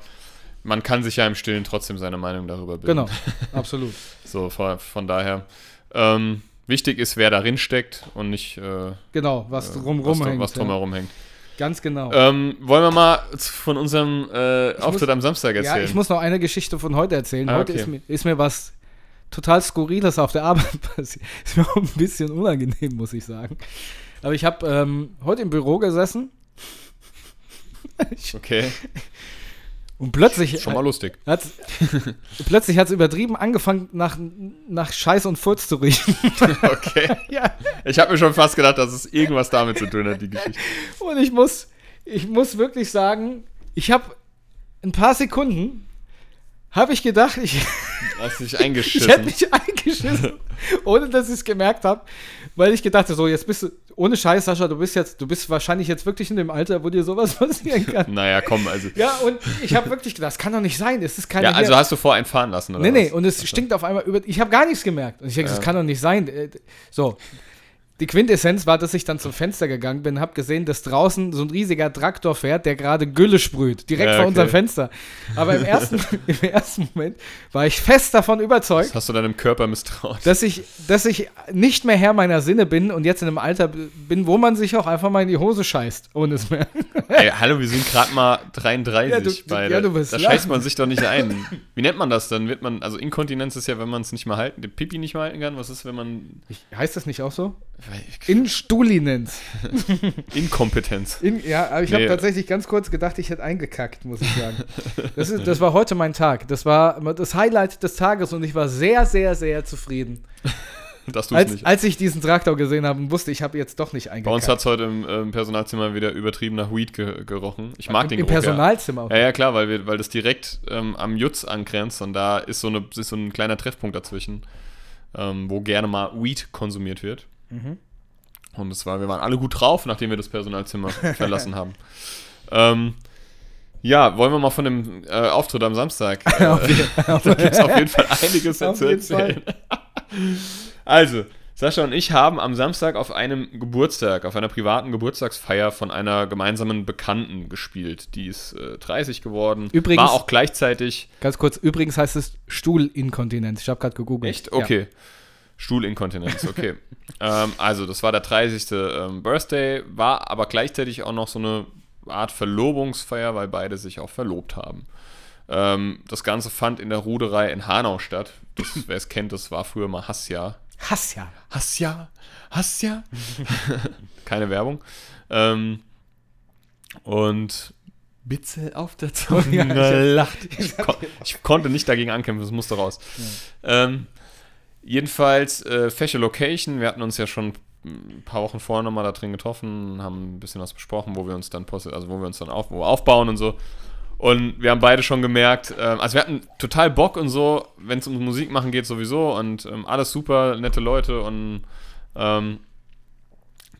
B: man kann sich ja im Stillen trotzdem seine Meinung darüber bilden.
C: Genau, absolut.
B: So, von, von daher. Ähm, wichtig ist, wer darin steckt und nicht äh,
C: Genau, was
B: äh,
C: drumherum
B: was,
C: hängt.
B: was
C: ja.
B: drumherum hängt.
C: Ganz genau.
B: Ähm, wollen wir mal von unserem äh, Auftritt
C: muss-
B: am Samstag
C: ja,
B: erzählen?
C: ich muss noch eine Geschichte von heute erzählen.
B: Ah,
C: heute
B: okay.
C: ist, mir, ist mir was total Skurriles auf der Arbeit passiert. Ist mir auch ein bisschen unangenehm, muss ich sagen. Aber ich habe ähm, heute im Büro gesessen
B: okay,
C: und plötzlich
B: schon mal lustig.
C: Hat's, plötzlich hat es übertrieben angefangen, nach, nach Scheiß und Furz zu riechen.
B: Okay.
C: ja.
B: Ich habe mir schon fast gedacht, dass es irgendwas damit zu tun hat, die Geschichte.
C: Und ich muss, ich muss wirklich sagen, ich habe ein paar Sekunden, habe ich gedacht, ich,
B: Hast dich
C: ich hätte
B: eingeschissen.
C: mich eingeschissen, ohne dass ich es gemerkt habe, weil ich gedacht habe, so, jetzt bist du, ohne Scheiß, Sascha, du bist jetzt, du bist wahrscheinlich jetzt wirklich in dem Alter, wo dir sowas passieren kann.
B: naja, komm, also.
C: Ja, und ich habe wirklich gedacht, das kann doch nicht sein, es ist keine
B: Ja, also hast du vor, einen fahren lassen, oder?
C: Nee, nee,
B: was?
C: und es stinkt auf einmal über. Ich habe gar nichts gemerkt. Und ich denke, das
B: Ja.
C: kann doch nicht sein. Äh, So. Die Quintessenz war, dass ich dann zum Fenster gegangen bin, habe gesehen, dass draußen so ein riesiger Traktor fährt, der gerade Gülle sprüht, direkt
B: Ja,
C: vor
B: okay.
C: unserem Fenster. Aber im ersten, im ersten Moment war ich fest davon überzeugt,
B: Das hast du deinem Körper misstraut.
C: dass ich, dass ich nicht mehr Herr meiner Sinne bin und jetzt in einem Alter bin, wo man sich auch einfach mal in die Hose scheißt, ohne es mehr.
B: Ey, hallo, wir sind gerade mal 33
C: Ja, du-
B: beide.
C: ja, du wirst
B: da
C: lachen.
B: scheißt man sich doch nicht ein. Wie nennt man das? Dann wird man, also Inkontinenz ist ja, wenn man es nicht mehr halten, den Pipi nicht mehr halten kann. Was ist, wenn man
C: heißt das nicht auch so? Instulinenz.
B: Inkompetenz?
C: In, ja, aber ich
B: Nee.
C: habe tatsächlich ganz kurz gedacht, ich hätte eingekackt, muss ich sagen. Das, ist, das war heute mein Tag. Das war das Highlight des Tages und ich war sehr, sehr, sehr zufrieden.
B: Das tust
C: Als,
B: nicht.
C: als ich diesen Traktor gesehen habe und wusste, ich habe jetzt doch nicht
B: Bei uns
C: eingekackt.
B: hat es heute im, äh, im Personalzimmer wieder übertrieben nach Weed ge gerochen. Ich mag
C: Im,
B: den
C: Im
B: Geruch, ja.
C: Personalzimmer. auch.
B: Ja, ja, klar, weil, wir, weil das direkt ähm, am Jutz angrenzt und da ist so, eine, ist so ein kleiner Treffpunkt dazwischen, ähm, wo gerne mal Weed konsumiert wird.
C: Mhm.
B: Und es war, wir waren alle gut drauf, nachdem wir das Personalzimmer verlassen haben. Ähm, ja, wollen wir mal von dem äh, Auftritt am Samstag. Äh, da gibt es auf jeden Fall einiges zu erzählen. also, Sascha und ich haben am Samstag auf einem Geburtstag, auf einer privaten Geburtstagsfeier von einer gemeinsamen Bekannten gespielt. Die ist äh, 30 geworden.
C: Übrigens-
B: War auch gleichzeitig.
C: Ganz kurz, übrigens heißt es Stuhlinkontinenz. Ich habe gerade gegoogelt.
B: Echt? Okay. Stuhlinkontinenz, okay. ähm, also, das war der 30. Ähm, Birthday, war aber gleichzeitig auch noch so eine Art Verlobungsfeier, weil beide sich auch verlobt haben. Ähm, das Ganze fand in der Ruderei in Hanau statt. Wer es kennt, das war früher mal Hassia.
C: Ja. Hass ja.
B: Hassia, Hassia. Keine Werbung. Ähm, und Bitze auf der Zunge
C: Ja, ich-
B: lacht. Ich, kon ich konnte nicht dagegen ankämpfen, das musste raus. Ähm, jedenfalls, äh, Fashion Location, wir hatten uns ja schon ein paar Wochen vorher nochmal da drin getroffen, haben ein bisschen was besprochen, wo wir uns dann posi- also wo wir uns dann auf, aufbauen und so. Und wir haben beide schon gemerkt, ähm, also wir hatten total Bock und so, wenn es um Musik machen geht sowieso und ähm, alles super, nette Leute und ähm,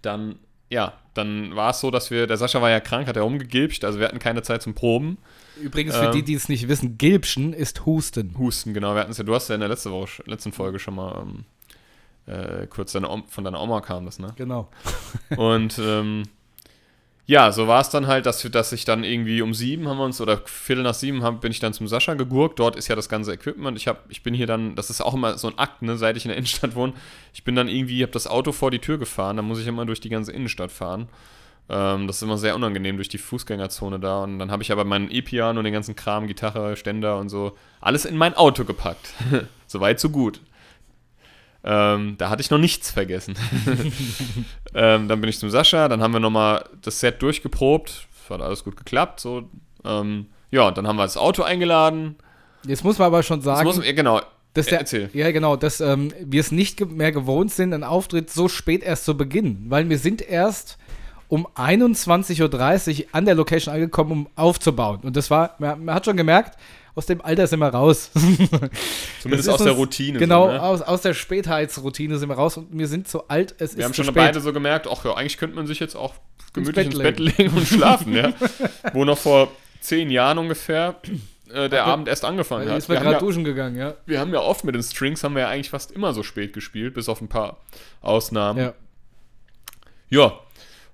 B: dann, ja, dann war es so, dass wir, der Sascha war ja krank, hat er umgegilbscht, also wir hatten keine Zeit zum Proben.
C: Übrigens, für
B: Ähm.
C: die, die es nicht wissen, Gilbschen ist Husten.
B: Husten, genau, wir hatten es ja, du hast ja in der letzte Woche, letzten Folge schon mal ähm, äh, kurz deine von deiner Oma kam das, ne?
C: Genau.
B: Und ähm, ja, so war es dann halt, dass, dass ich dann irgendwie um sieben haben wir uns, oder Viertel nach sieben hab, bin ich dann zum Sascha gegurkt. Dort ist ja das ganze Equipment. Ich, hab, ich bin hier dann, das ist auch immer so ein Akt, ne, seit ich in der Innenstadt wohne. Ich bin dann irgendwie, habe das Auto vor die Tür gefahren, dann muss ich immer durch die ganze Innenstadt fahren. Ähm, das ist immer sehr unangenehm durch die Fußgängerzone da. Und dann habe ich aber meinen E-Piano und den ganzen Kram, Gitarre, Ständer und so, alles in mein Auto gepackt. Soweit, so gut. Ähm, da hatte ich noch nichts vergessen. ähm, dann bin ich zum Sascha, dann haben wir nochmal das Set durchgeprobt. Das hat alles gut geklappt. So. Ähm, ja, und dann haben wir das Auto eingeladen.
C: Jetzt muss man aber schon sagen,
B: muss, ja, genau.
C: dass der,
B: Erzähl.
C: ja genau, dass ähm, wir es nicht mehr gewohnt sind, einen Auftritt so spät erst zu beginnen, weil wir sind erst um 21.30 Uhr an der Location angekommen, um aufzubauen. Und das war, man, man hat schon gemerkt, aus dem Alter sind wir raus.
B: Zumindest aus
C: ist
B: der
C: uns-
B: Routine.
C: Genau,
B: So, ne?
C: aus, aus der Spätheitsroutine sind wir raus und wir sind zu alt, es
B: Wir
C: ist
B: haben
C: zu
B: schon
C: spät.
B: beide so gemerkt, ach ja, eigentlich könnte man sich jetzt auch gemütlich ins
C: Bett
B: Bett, legen und schlafen, ja. Wo noch vor zehn Jahren ungefähr äh, der
C: Okay.
B: Abend erst angefangen hat.
C: ist
B: Wir haben,
C: gerade
B: ja,
C: duschen gegangen, ja.
B: wir haben ja oft mit den Strings, haben wir ja eigentlich fast immer so spät gespielt, bis auf ein paar Ausnahmen.
C: ja.
B: Ja,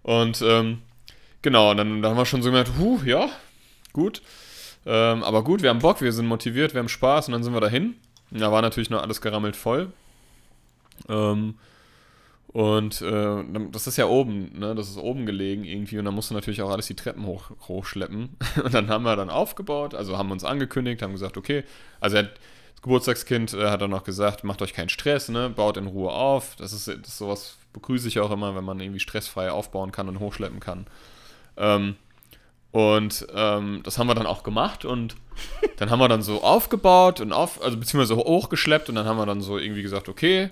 B: und ähm, genau, dann, dann haben wir schon so gemerkt, huh, ja, gut. Ähm, aber gut, wir haben Bock, wir sind motiviert, wir haben Spaß und dann sind wir dahin. Da war natürlich noch alles gerammelt voll. Ähm, und äh, das ist ja oben, ne? Das ist oben gelegen irgendwie und dann musst du natürlich auch alles die Treppen hoch, hochschleppen. Und dann haben wir dann aufgebaut, also haben uns angekündigt, haben gesagt, okay, also das Geburtstagskind äh, hat dann noch gesagt, macht euch keinen Stress, ne? Baut in Ruhe auf. Das ist, das ist sowas begrüße ich auch immer, wenn man irgendwie stressfrei aufbauen kann und hochschleppen kann. Ähm, und ähm, das haben wir dann auch gemacht und dann haben wir dann so aufgebaut und auf, also beziehungsweise hochgeschleppt und dann haben wir dann so irgendwie gesagt, okay,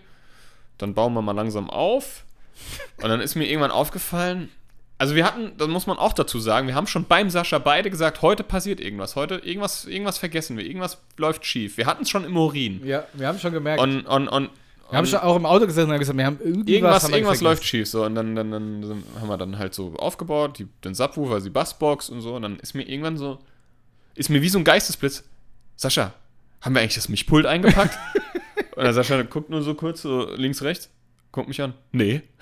B: dann bauen wir mal langsam auf. Und dann ist mir irgendwann aufgefallen, also wir hatten, das muss man auch dazu sagen, wir haben schon beim Sascha beide gesagt, heute passiert irgendwas, heute irgendwas, irgendwas vergessen wir, irgendwas läuft schief. Wir hatten es schon im Urin.
C: ja, wir haben schon gemerkt.
B: Und, und, und,
C: wir haben schon auch im Auto gesessen und haben gesagt, wir haben irgendwas,
B: irgendwas,
C: haben
B: irgendwas läuft schief. So, und dann, dann, dann, dann haben wir dann halt so aufgebaut, die, den Subwoofer, die Bassbox und so. Und dann ist mir irgendwann so, ist mir wie so ein Geistesblitz, Sascha, haben wir eigentlich das Mischpult eingepackt? und der Sascha guckt nur so kurz, so links, rechts. guckt mich an. Nee.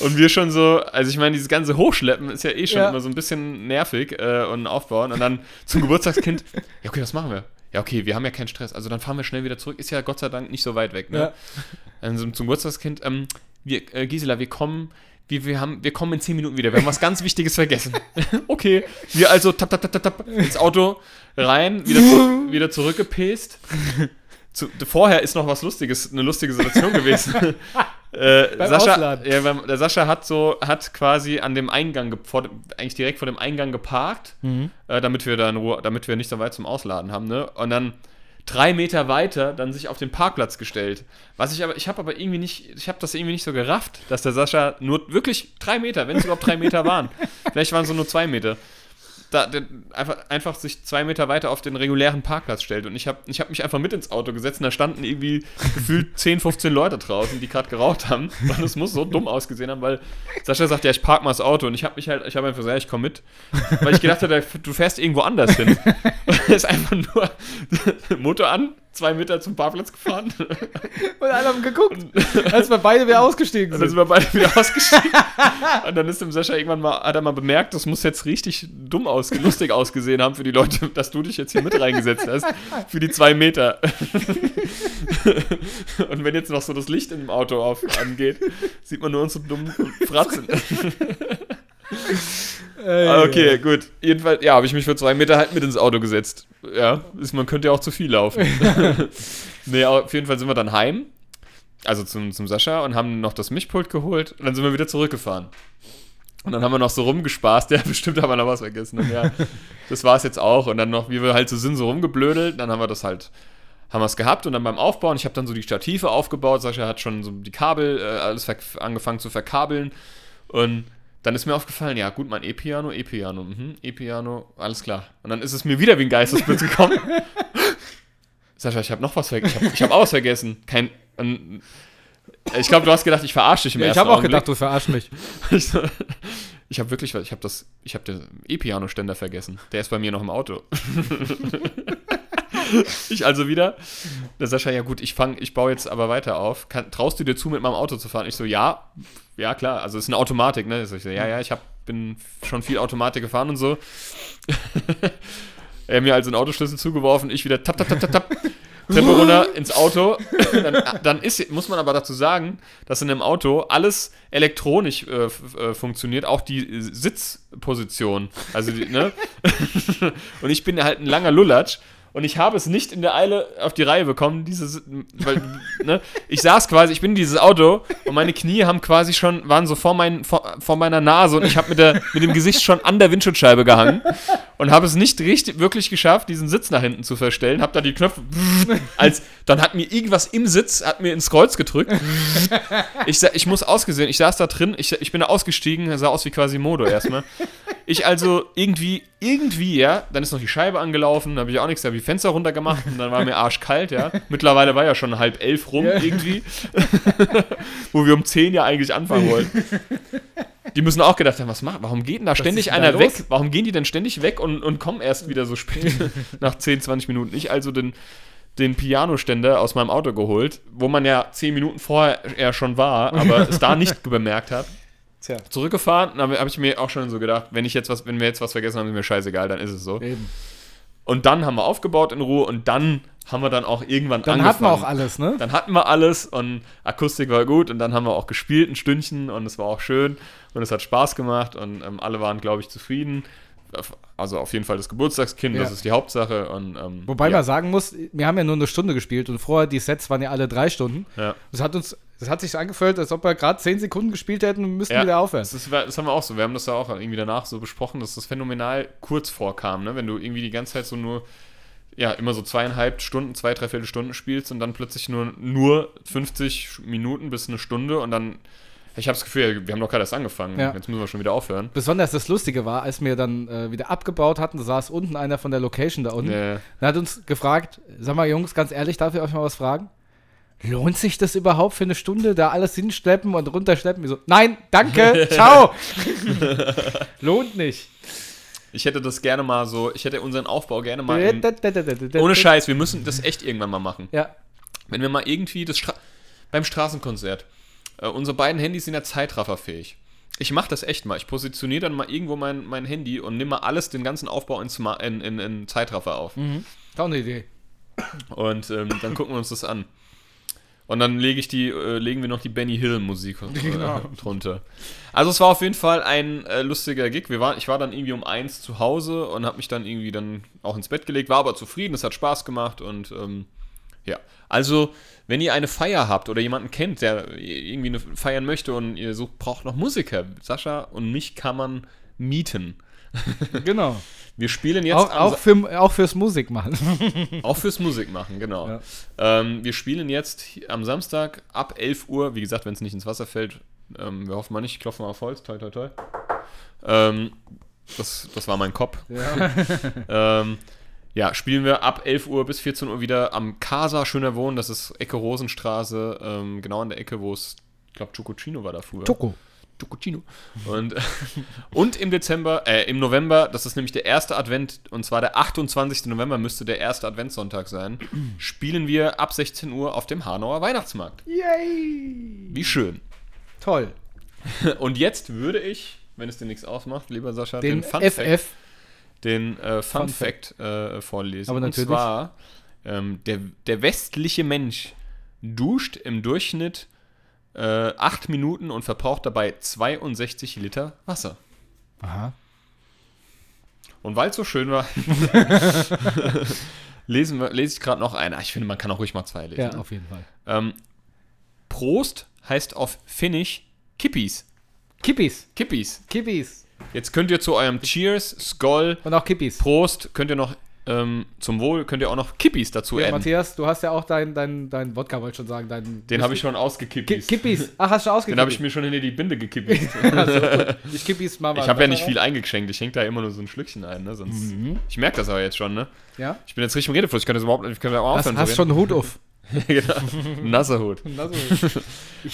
B: und wir schon so, also ich meine, dieses ganze Hochschleppen ist ja eh schon
C: Ja.
B: immer so ein bisschen nervig äh, und aufbauen. Und dann zum Geburtstagskind, ja okay, was machen wir? Ja, okay, wir haben ja keinen Stress, also dann fahren wir schnell wieder zurück. Ist ja Gott sei Dank nicht so weit weg, ne?
C: Ja.
B: Dann so zum Geburtstagskind, ähm, wir, äh, Gisela, wir kommen, wir, wir, haben, wir kommen in 10 Minuten wieder. Wir haben was ganz Wichtiges vergessen. okay. Wir also tap, tap, tap, tap, tap, ins Auto rein, wieder, zu, wieder zurückgepest. Zu, vorher ist noch was Lustiges, eine lustige Situation gewesen. äh,
C: Beim
B: Sascha,
C: Ausladen.
B: ja, beim, der Sascha hat so, hat quasi an dem Eingang, vor, eigentlich direkt vor dem Eingang geparkt, äh, damit wir da in Ruhe, damit wir nicht so weit zum Ausladen haben, ne? Und dann drei Meter weiter dann sich auf den Parkplatz gestellt. Was ich aber, ich habe aber irgendwie nicht, ich habe das irgendwie nicht so gerafft, dass der Sascha nur wirklich drei Meter, wenn es überhaupt drei Meter waren, vielleicht waren es so nur zwei Meter, da, einfach, einfach sich zwei Meter weiter auf den regulären Parkplatz stellt. Und ich habe ich hab mich einfach mit ins Auto gesetzt und da standen irgendwie gefühlt 10, 15 Leute draußen, die gerade geraucht haben. Und es muss so dumm ausgesehen haben, weil Sascha sagt, ja, ich park mal das Auto. Und ich habe mich halt, ich habe einfach gesagt, ja, ich komme mit. Weil ich gedacht habe, du fährst irgendwo anders hin. Und er ist einfach nur Motor an, zwei Meter zum Parkplatz gefahren.
C: Und alle haben geguckt, als wir beide wieder ausgestiegen
B: Und dann
C: sind.
B: sind wir beide wieder ausgestiegen. und dann ist dem Sascha irgendwann mal, hat er mal bemerkt, das muss jetzt richtig dumm aus, lustig ausgesehen haben für die Leute, dass du dich jetzt hier mit reingesetzt hast. Für die zwei Meter. und wenn jetzt noch so das Licht im Auto auf, angeht, sieht man nur uns so dumm Fratzen.
C: Ey,
B: Ah, okay, gut. Jedenfalls, ja, habe ich mich für zwei Meter halt mit ins Auto gesetzt. Ja, ist, man könnte ja auch zu viel laufen. nee, auf jeden Fall sind wir dann heim. Also zum, zum Sascha und haben noch das Mischpult geholt und dann sind wir wieder zurückgefahren. Und dann haben wir noch so rumgespaßt, ja, bestimmt haben wir noch was vergessen. Und ja, das war es jetzt auch. Und dann noch, wie wir halt so sind, so rumgeblödelt, dann haben wir das halt, haben wir es gehabt und dann beim Aufbauen, ich habe dann so die Stative aufgebaut, Sascha hat schon so die Kabel, äh, alles angefangen zu verkabeln und dann ist mir aufgefallen, ja gut, mein E-Piano, E-Piano, mhm, E-Piano, alles klar. Und dann ist es mir wieder wie ein Geistesblitz gekommen. Sascha, ich habe noch was vergessen. Ich habe ich hab auch was vergessen. Kein. ähm, ich glaube, du hast gedacht, ich verarsche dich im
C: Ja, ich
B: ersten
C: habe auch
B: Augenblick.
C: gedacht, du verarsch mich.
B: Ich, ich habe wirklich was. Ich habe das. Ich habe den E-Piano-Ständer vergessen. Der ist bei mir noch im Auto. ich also wieder. Der Sascha, ja gut, ich fange, ich baue jetzt aber weiter auf. Kann, traust du dir zu, mit meinem Auto zu fahren? Ich so, ja, ja klar. Also es ist eine Automatik, ne? Ich so, ja, ja, ich hab, bin schon viel Automatik gefahren und so. er mir also einen Autoschlüssel zugeworfen, ich wieder tap, tap, tap, tap, tap. Treppe runter ins Auto. Dann, dann ist, muss man aber dazu sagen, dass in einem Auto alles elektronisch äh, äh, funktioniert, auch die äh, Sitzposition. Also, die, ne? Und ich bin halt ein langer Lullatsch. Und ich habe es nicht in der Eile auf die Reihe bekommen, diese, Si- weil, ne, ich saß quasi, ich bin in dieses Auto und meine Knie haben quasi schon, waren so vor, mein, vor, vor meiner Nase und ich habe mit, mit dem Gesicht schon an der Windschutzscheibe gehangen und habe es nicht richtig, wirklich geschafft, diesen Sitz nach hinten zu verstellen. Habe da die Knöpfe, als, dann hat mir irgendwas im Sitz, hat mir ins Kreuz gedrückt. Ich, ich muss ausgesehen, ich saß da drin, ich, ich bin ausgestiegen, sah aus wie Quasimodo erstmal. Ich also irgendwie, irgendwie, ja, dann ist noch die Scheibe angelaufen, da habe ich auch nichts, da habe ich die Fenster runtergemacht und dann war mir arschkalt, ja. Mittlerweile war ja schon halb elf rum
C: Ja.
B: irgendwie, wo wir um zehn ja eigentlich anfangen wollten. Die müssen auch gedacht haben, was macht, warum geht denn da ständig
C: ist denn da
B: einer weg?
C: los?
B: Warum gehen die denn ständig weg und, und kommen erst wieder so spät, nach 10, 20 Minuten? Ich also den, den Pianoständer aus meinem Auto geholt, wo man ja 10 Minuten vorher schon war, aber es da nicht bemerkt hat
C: Tja,
B: zurückgefahren, dann habe ich mir auch schon so gedacht, wenn ich jetzt was, wenn wir jetzt was vergessen haben, ist mir scheißegal, dann ist es so.
C: eben.
B: Und dann haben wir aufgebaut in Ruhe und dann haben wir dann auch irgendwann
C: Dann hatten
B: angefangen.
C: wir auch alles, ne?
B: Dann hatten wir alles und Akustik war gut und dann haben wir auch gespielt ein Stündchen und es war auch schön und es hat Spaß gemacht und ähm, alle waren, glaube ich, zufrieden. Also auf jeden Fall das Geburtstagskind,
C: Ja.
B: das ist die Hauptsache. Und, ähm,
C: Wobei
B: ja,
C: man sagen muss, wir haben ja nur eine Stunde gespielt und vorher die Sets waren ja alle drei Stunden.
B: ja.
C: Das hat uns, das hat sich angefühlt, als ob wir gerade zehn Sekunden gespielt hätten und müssten
B: Ja,
C: wieder aufhören.
B: Das, ist, das haben wir auch so. Wir haben das ja auch irgendwie danach so besprochen, dass das phänomenal kurz vorkam, ne? Wenn du irgendwie die ganze Zeit so nur, ja, immer so zweieinhalb Stunden, zwei, dreiviertel Stunden spielst und dann plötzlich nur, nur 50 Minuten bis eine Stunde und dann, ich habe das Gefühl, wir haben doch gerade erst angefangen.
C: Ja.
B: Jetzt müssen wir schon wieder aufhören.
C: Besonders das Lustige war, als wir dann äh, wieder abgebaut hatten, da saß unten einer von der Location da unten.
B: Äh,
C: Er hat uns gefragt, sag mal Jungs, ganz ehrlich, darf ich euch mal was fragen? Lohnt sich das überhaupt für eine Stunde, da alles hinschleppen und runterschleppen? Wir so, nein, danke, ciao. Lohnt nicht.
B: ich hätte das gerne mal so, ich hätte unseren Aufbau gerne mal in, ohne Scheiß, wir müssen das echt irgendwann mal machen.
C: Ja,
B: wenn wir mal irgendwie das Stra beim Straßenkonzert, äh, unsere beiden Handys sind ja zeitrafferfähig. Ich mache das echt mal. Ich positioniere dann mal irgendwo mein, mein Handy und nehme mal alles, den ganzen Aufbau in, in, in, in Zeitraffer auf.
C: Mhm. Auch eine Idee.
B: Und ähm, dann gucken wir uns das an. Und dann lege ich die, äh, legen wir noch die Benny Hill Musik äh,
C: Genau.
B: drunter. Also es war auf jeden Fall ein äh, lustiger Gig. Wir waren, ich war dann irgendwie um eins zu Hause und habe mich dann irgendwie dann auch ins Bett gelegt, war aber zufrieden, es hat Spaß gemacht und ähm, ja. Also, wenn ihr eine Feier habt oder jemanden kennt, der irgendwie eine feiern möchte und ihr sucht, braucht noch Musiker, Sascha und mich kann man mieten.
C: Genau.
B: Wir spielen jetzt
C: Auch, auch, für, auch fürs Musik machen.
B: auch fürs Musik machen, genau.
C: Ja.
B: Ähm, wir spielen jetzt am Samstag ab 11 Uhr, wie gesagt, wenn es nicht ins Wasser fällt, ähm, wir hoffen mal nicht, klopfen wir auf Holz, toi toi toi. Ähm, das, das war mein Kopf.
C: ja.
B: Ähm, ja, spielen wir ab 11 Uhr bis 14 Uhr wieder am Casa Schöner Wohnen, das ist Ecke Rosenstraße, ähm, genau an der Ecke, wo es, ich glaube, Chocochino war da früher.
C: Toko.
B: Chocochino. Und, und im Dezember, äh, im November, das ist nämlich der erste Advent, und zwar der 28. November müsste der erste Adventssonntag sein, spielen wir ab 16 Uhr auf dem Hanauer Weihnachtsmarkt.
C: Yay!
B: Wie schön.
C: Toll.
B: Und jetzt würde ich, wenn es dir nichts ausmacht, lieber Sascha,
C: Den,
B: Fun
C: FF.
B: Fact, den äh, Fun,
C: Fun
B: Fact äh, vorlesen.
C: Aber natürlich.
B: Und zwar, ähm, der, der westliche Mensch duscht im Durchschnitt äh, 8 Minuten und verbraucht dabei 62 Liter Wasser.
C: Aha.
B: Und weil es so schön war, lesen wir, lese ich gerade noch eine. Ich finde, man kann auch ruhig mal zwei lesen.
C: Ja, auf jeden Fall.
B: ähm, Prost heißt auf Finnisch Kippis.
C: Kippis.
B: Kippis.
C: Kippis.
B: Jetzt könnt ihr zu eurem Cheers, Skoll,
C: Und auch Kippis.
B: Prost, könnt ihr noch ähm, zum Wohl, könnt ihr auch noch Kippis dazu
C: Ja,
B: adden.
C: Matthias, du hast ja auch dein, dein, dein Wodka, wollte ich schon sagen. Dein,
B: Den habe ich schon
C: Ki
B: ausgekippt.
C: Kippis. Ach, hast du schon ausgekippt?
B: Den habe ich mir schon hinter die Binde gekippt. ich
C: also. Ich Kippis mal
B: habe ja nicht viel eingeschenkt. Ich schenke da immer nur so ein Schlückchen ein. Ne? Sonst,
C: Mhm.
B: Ich merke das aber jetzt schon. Ne?
C: Ja?
B: Ich bin jetzt richtig im Redefluss. Ich kann das überhaupt ich kann da auch
C: Hast,
B: aufhören.
C: hast
B: zu
C: schon einen Hut auf.
B: genau. Nasser Hut.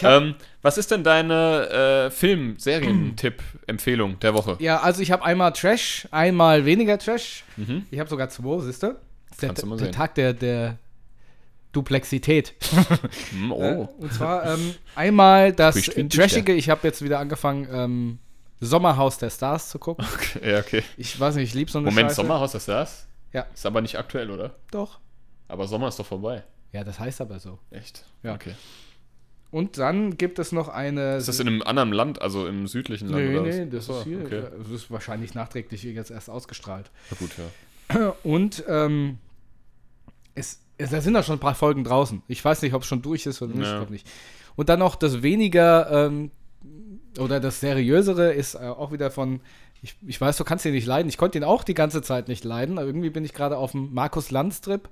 B: Ähm, was ist denn deine äh, Film-Serien-Tipp-Empfehlung der Woche?
C: ja, also ich habe einmal Trash, einmal weniger Trash.
B: Mhm.
C: Ich habe sogar zwei, siehst du? Der,
B: Kannst du mal
C: der. Tag der, der Duplexität. Äh,
B: oh.
C: Und zwar ähm, einmal das Trashige. Ich habe jetzt wieder angefangen, ähm, Sommerhaus der Stars zu gucken.
B: Ja, okay.
C: Ich weiß nicht, ich liebe so eine
B: Moment,
C: Scheiße.
B: Sommerhaus ist das?
C: Ja.
B: Ist aber nicht aktuell, oder?
C: Doch.
B: Aber Sommer ist doch vorbei.
C: Ja, das heißt aber so.
B: Echt?
C: Ja.
B: Okay.
C: Und dann gibt es noch eine.
B: Ist das in einem anderen Land, also im südlichen Land
C: Nee,
B: oder
C: nee, das
B: Ach
C: ist
B: so,
C: hier.
B: Okay.
C: Das ist wahrscheinlich nachträglich jetzt erst ausgestrahlt.
B: Na gut, ja.
C: Und ähm, es, es, da sind da schon ein paar Folgen draußen. Ich weiß nicht, ob es schon durch ist oder nicht.
B: Ja.
C: Nicht. Und dann noch das weniger ähm, oder das seriösere ist äh, auch wieder von. Ich, ich weiß, du kannst ihn nicht leiden. Ich konnte ihn auch die ganze Zeit nicht leiden. Aber irgendwie bin ich gerade auf dem Markus Lanz-Trip.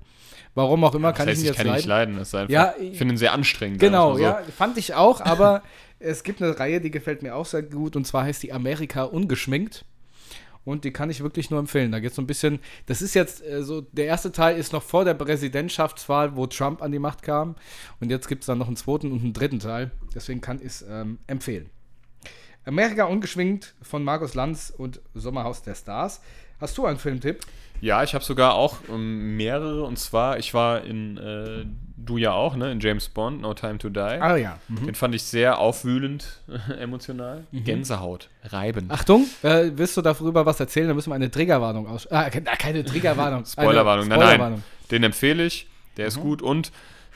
C: Warum auch immer, kann
B: das heißt,
C: ich ihn
B: ich
C: jetzt
B: kann ihn nicht
C: leiden.
B: leiden. Das ist einfach,
C: Ja,
B: ich finde ihn sehr anstrengend.
C: Genau,
B: mal
C: ja, fand ich auch, aber es gibt eine Reihe, die gefällt mir auch sehr gut und zwar heißt die Amerika ungeschminkt. Und die kann ich wirklich nur empfehlen. Da geht es so ein bisschen, das ist jetzt äh, so, der erste Teil ist noch vor der Präsidentschaftswahl, wo Trump an die Macht kam. Und jetzt gibt es dann noch einen zweiten und einen dritten Teil. Deswegen kann ich es ähm, empfehlen. Amerika ungeschminkt von Markus Lanz und Sommerhaus der Stars. Hast du einen Filmtipp?
B: Ja, ich habe sogar auch ähm, mehrere. Und zwar, ich war in, äh, du ja auch, ne? In James Bond, No Time to Die.
C: Ah ja. Mhm.
B: Den fand ich sehr aufwühlend, emotional. Gänsehaut, reibend.
C: Achtung, äh, willst du darüber was erzählen? Dann müssen wir eine Triggerwarnung aus. Ah, ke- keine Triggerwarnung.
B: Spoilerwarnung.
C: Eine
B: Nein, nein. Den empfehle ich. Der
C: Mhm.
B: ist gut. Und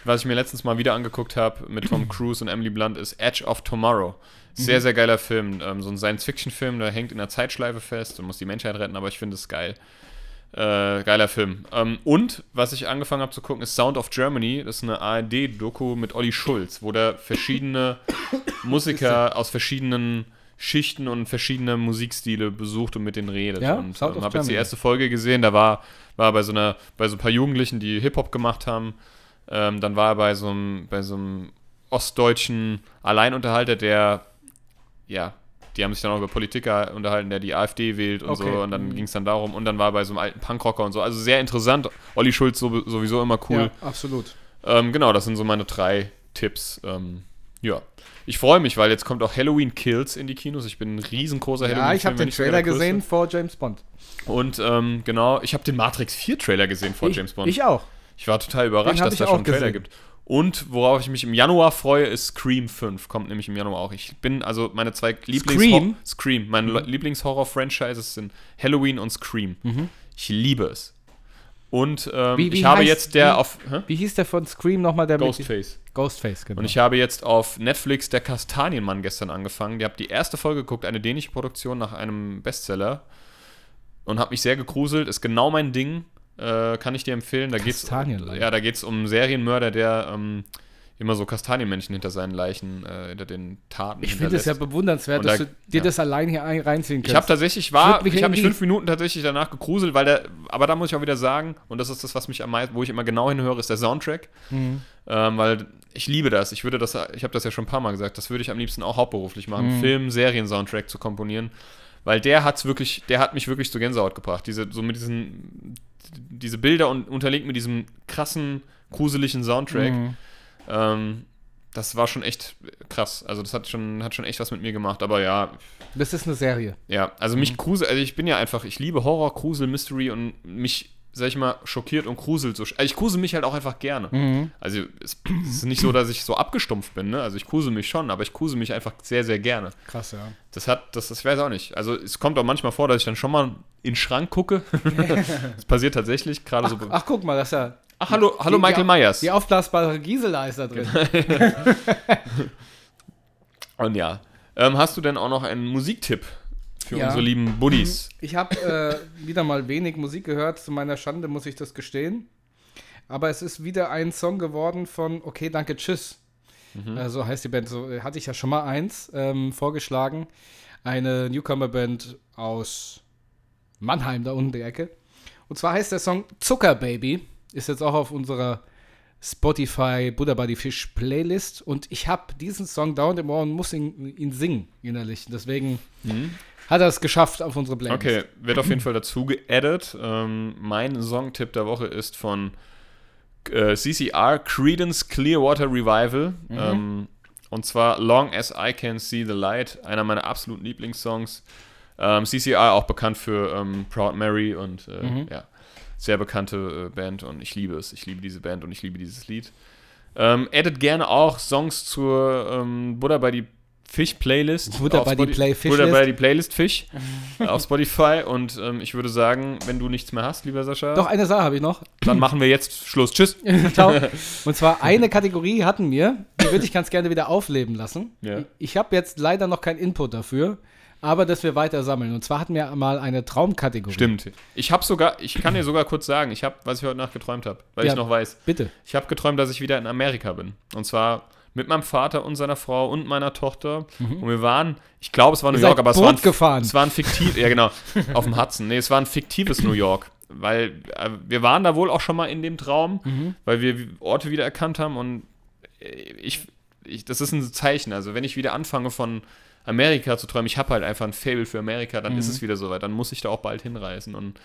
B: was ich mir letztens mal wieder angeguckt habe mit Tom Cruise und Emily Blunt ist Edge of Tomorrow. Sehr,
C: Mhm.
B: sehr geiler Film. Ähm, so ein Science-Fiction-Film, der hängt in der Zeitschleife fest und muss die Menschheit retten, aber ich finde es geil. Äh, geiler Film. Ähm, und was ich angefangen habe zu gucken, ist Sound of Germany. Das ist eine ARD-Doku mit Olli Schulz, wo der verschiedene Musiker aus verschiedenen Schichten und verschiedene Musikstile besucht und mit denen redet.
C: Ja,
B: und ähm, habe jetzt die erste Folge gesehen, da war, war bei so einer, bei so ein paar Jugendlichen, die Hip-Hop gemacht haben. Ähm, dann war er bei so einem, bei so einem ostdeutschen Alleinunterhalter, der, ja, die haben sich dann auch über Politiker unterhalten, der die AfD wählt und
C: Okay.
B: so. Und dann
C: Mhm.
B: ging es dann darum. Und dann war er bei so einem alten Punkrocker und so. Also sehr interessant. Olli Schulz so, sowieso immer cool.
C: Ja, absolut.
B: Ähm, genau, das sind so meine drei Tipps. Ähm, ja. Ich freue mich, weil jetzt kommt auch Halloween Kills in die Kinos. Ich bin ein riesengroßer Halloween
C: Ja, ich habe den Trailer gesehen vor James Bond.
B: Und ähm, genau, ich habe den Matrix 4 Trailer gesehen vor
C: ich,
B: James Bond.
C: Ich auch.
B: Ich war total überrascht, dass
C: ich
B: da schon einen Trailer
C: gesehen.
B: gibt. Und worauf ich mich im Januar freue, ist Scream 5. Kommt nämlich im Januar auch. Ich bin, also meine zwei Lieblings
C: Scream?
B: Scream. Meine
C: Mhm.
B: Lieblings-Horror-Franchises sind Halloween und Scream. Ich liebe es. Und ähm,
C: Wie- wie
B: ich habe
C: heißt-
B: jetzt der
C: wie-
B: auf hä?
C: Wie hieß der von Scream nochmal? Der mit-
B: Ghostface.
C: Ghostface, genau.
B: Und ich habe jetzt auf Netflix der Kastanienmann gestern angefangen. Ich habe die erste Folge geguckt, eine dänische Produktion nach einem Bestseller. Und habe mich sehr gegruselt. Ist genau mein Ding. Äh, kann ich dir empfehlen. Da geht's, ja, da geht es um einen Serienmörder, der ähm, immer so Kastanienmännchen hinter seinen Leichen, äh, hinter den Taten
C: ich finde es ja bewundernswert,
B: Und
C: dass
B: da-
C: du dir
B: ja.
C: das allein hier ein, reinziehen kannst.
B: Ich habe tatsächlich war, ich habe mich fünf Minuten tatsächlich danach gegruselt, weil der, aber da muss ich auch wieder sagen, und das ist das, was mich am meisten, wo ich immer genau hinhöre, ist der Soundtrack,
C: Mhm.
B: ähm, weil ich liebe das. Ich würde das, ich habe das ja schon ein paar Mal gesagt, das würde ich am liebsten auch hauptberuflich machen,
C: Mhm.
B: Film, Serien, Soundtrack zu komponieren, weil der hat's wirklich, der hat mich wirklich zu Gänsehaut gebracht. Diese, so mit diesen, diese Bilder und unterlegt mit diesem krassen, gruseligen Soundtrack.
C: Mhm.
B: Ähm, das war schon echt krass. Also das hat schon, hat schon echt was mit mir gemacht. Aber ja,
C: Das ist eine Serie.
B: ja, also mich grusel, also ich bin ja einfach, ich liebe Horror, Grusel, Mystery und mich, sag ich mal, schockiert und gruselt so. Also ich grusel mich halt auch einfach gerne.
C: Mhm.
B: Also es, es ist nicht so, dass ich so abgestumpft bin, ne? Also ich grusel mich schon, aber ich grusel mich einfach sehr, sehr gerne.
C: Krass, ja.
B: Das hat, das, das weiß auch nicht. Also es kommt auch manchmal vor, dass ich dann schon mal in den Schrank gucke. das passiert tatsächlich, gerade so.
C: Ach, guck mal, das ist ja.
B: Ach, hallo, hallo
C: die-
B: Michael Myers.
C: Die aufblasbare Gisela ist da drin.
B: Und ja. Ähm, hast du denn auch noch einen Musiktipp für
C: Ja.
B: unsere lieben Buddies?
C: Ich habe äh, wieder mal wenig Musik gehört, zu meiner Schande muss ich das gestehen. Aber es ist wieder ein Song geworden von Okay, danke, tschüss. Äh, so heißt die Band. So äh, hatte ich ja schon mal eins ähm, vorgeschlagen. Eine Newcomer-Band aus Mannheim, da unten die Ecke. Und zwar heißt der Song Zuckerbaby. Ist jetzt auch auf unserer Spotify Buddha Buddy Fish Playlist. Und ich habe diesen Song dauernd im Ohr und muss ihn, ihn singen innerlich. Deswegen hat er es geschafft auf unsere Playlist.
B: Okay, wird auf jeden Fall dazu geaddet. Ähm, mein Songtipp der Woche ist von äh, CCR, Credence Clearwater Revival. Ähm, und zwar Long as I Can See the Light, einer meiner absoluten Lieblingssongs. Ähm, CCR auch bekannt für ähm, Proud Mary und äh, ja, sehr bekannte äh, Band und ich liebe es. Ich liebe diese Band und ich liebe dieses Lied. Ähm, addet gerne auch Songs zur ähm, Buddha bei die Fish Playlist.
C: Buddha die Play Fish
B: Buddha die Playlist Fish auf Spotify und ähm, ich würde sagen, wenn du nichts mehr hast, lieber Sascha,
C: Doch, eine Sache habe ich noch.
B: dann machen wir jetzt Schluss. Tschüss.
C: Ciao. Und zwar eine Kategorie hatten wir, die würde ich ganz gerne wieder aufleben lassen.
B: Ja.
C: Ich habe jetzt leider noch keinen Input dafür, aber dass wir weiter sammeln. Und zwar hatten wir mal eine Traumkategorie.
B: Stimmt. Ich habe sogar, ich kann dir sogar kurz sagen, ich habe, was ich heute Nacht geträumt habe, weil
C: Ja.
B: ich noch weiß.
C: Bitte.
B: Ich habe geträumt, dass ich wieder in Amerika bin. Und zwar mit meinem Vater und seiner Frau und meiner Tochter. Und wir waren, ich glaube, es war New
C: Mhm.
B: York, aber es war, ein,
C: gefahren.
B: es war ein fiktiv, ja genau, auf dem Hudson. Nee, es war ein fiktives New York. Weil äh, wir waren da wohl auch schon mal in dem Traum,
C: Mhm.
B: weil wir Orte wieder erkannt haben und äh, ich, ich, das ist ein Zeichen. Also wenn ich wieder anfange von Amerika zu träumen, ich habe halt einfach ein Fable für Amerika, dann
C: Mhm.
B: ist es wieder soweit. Dann muss ich da auch bald hinreisen. Und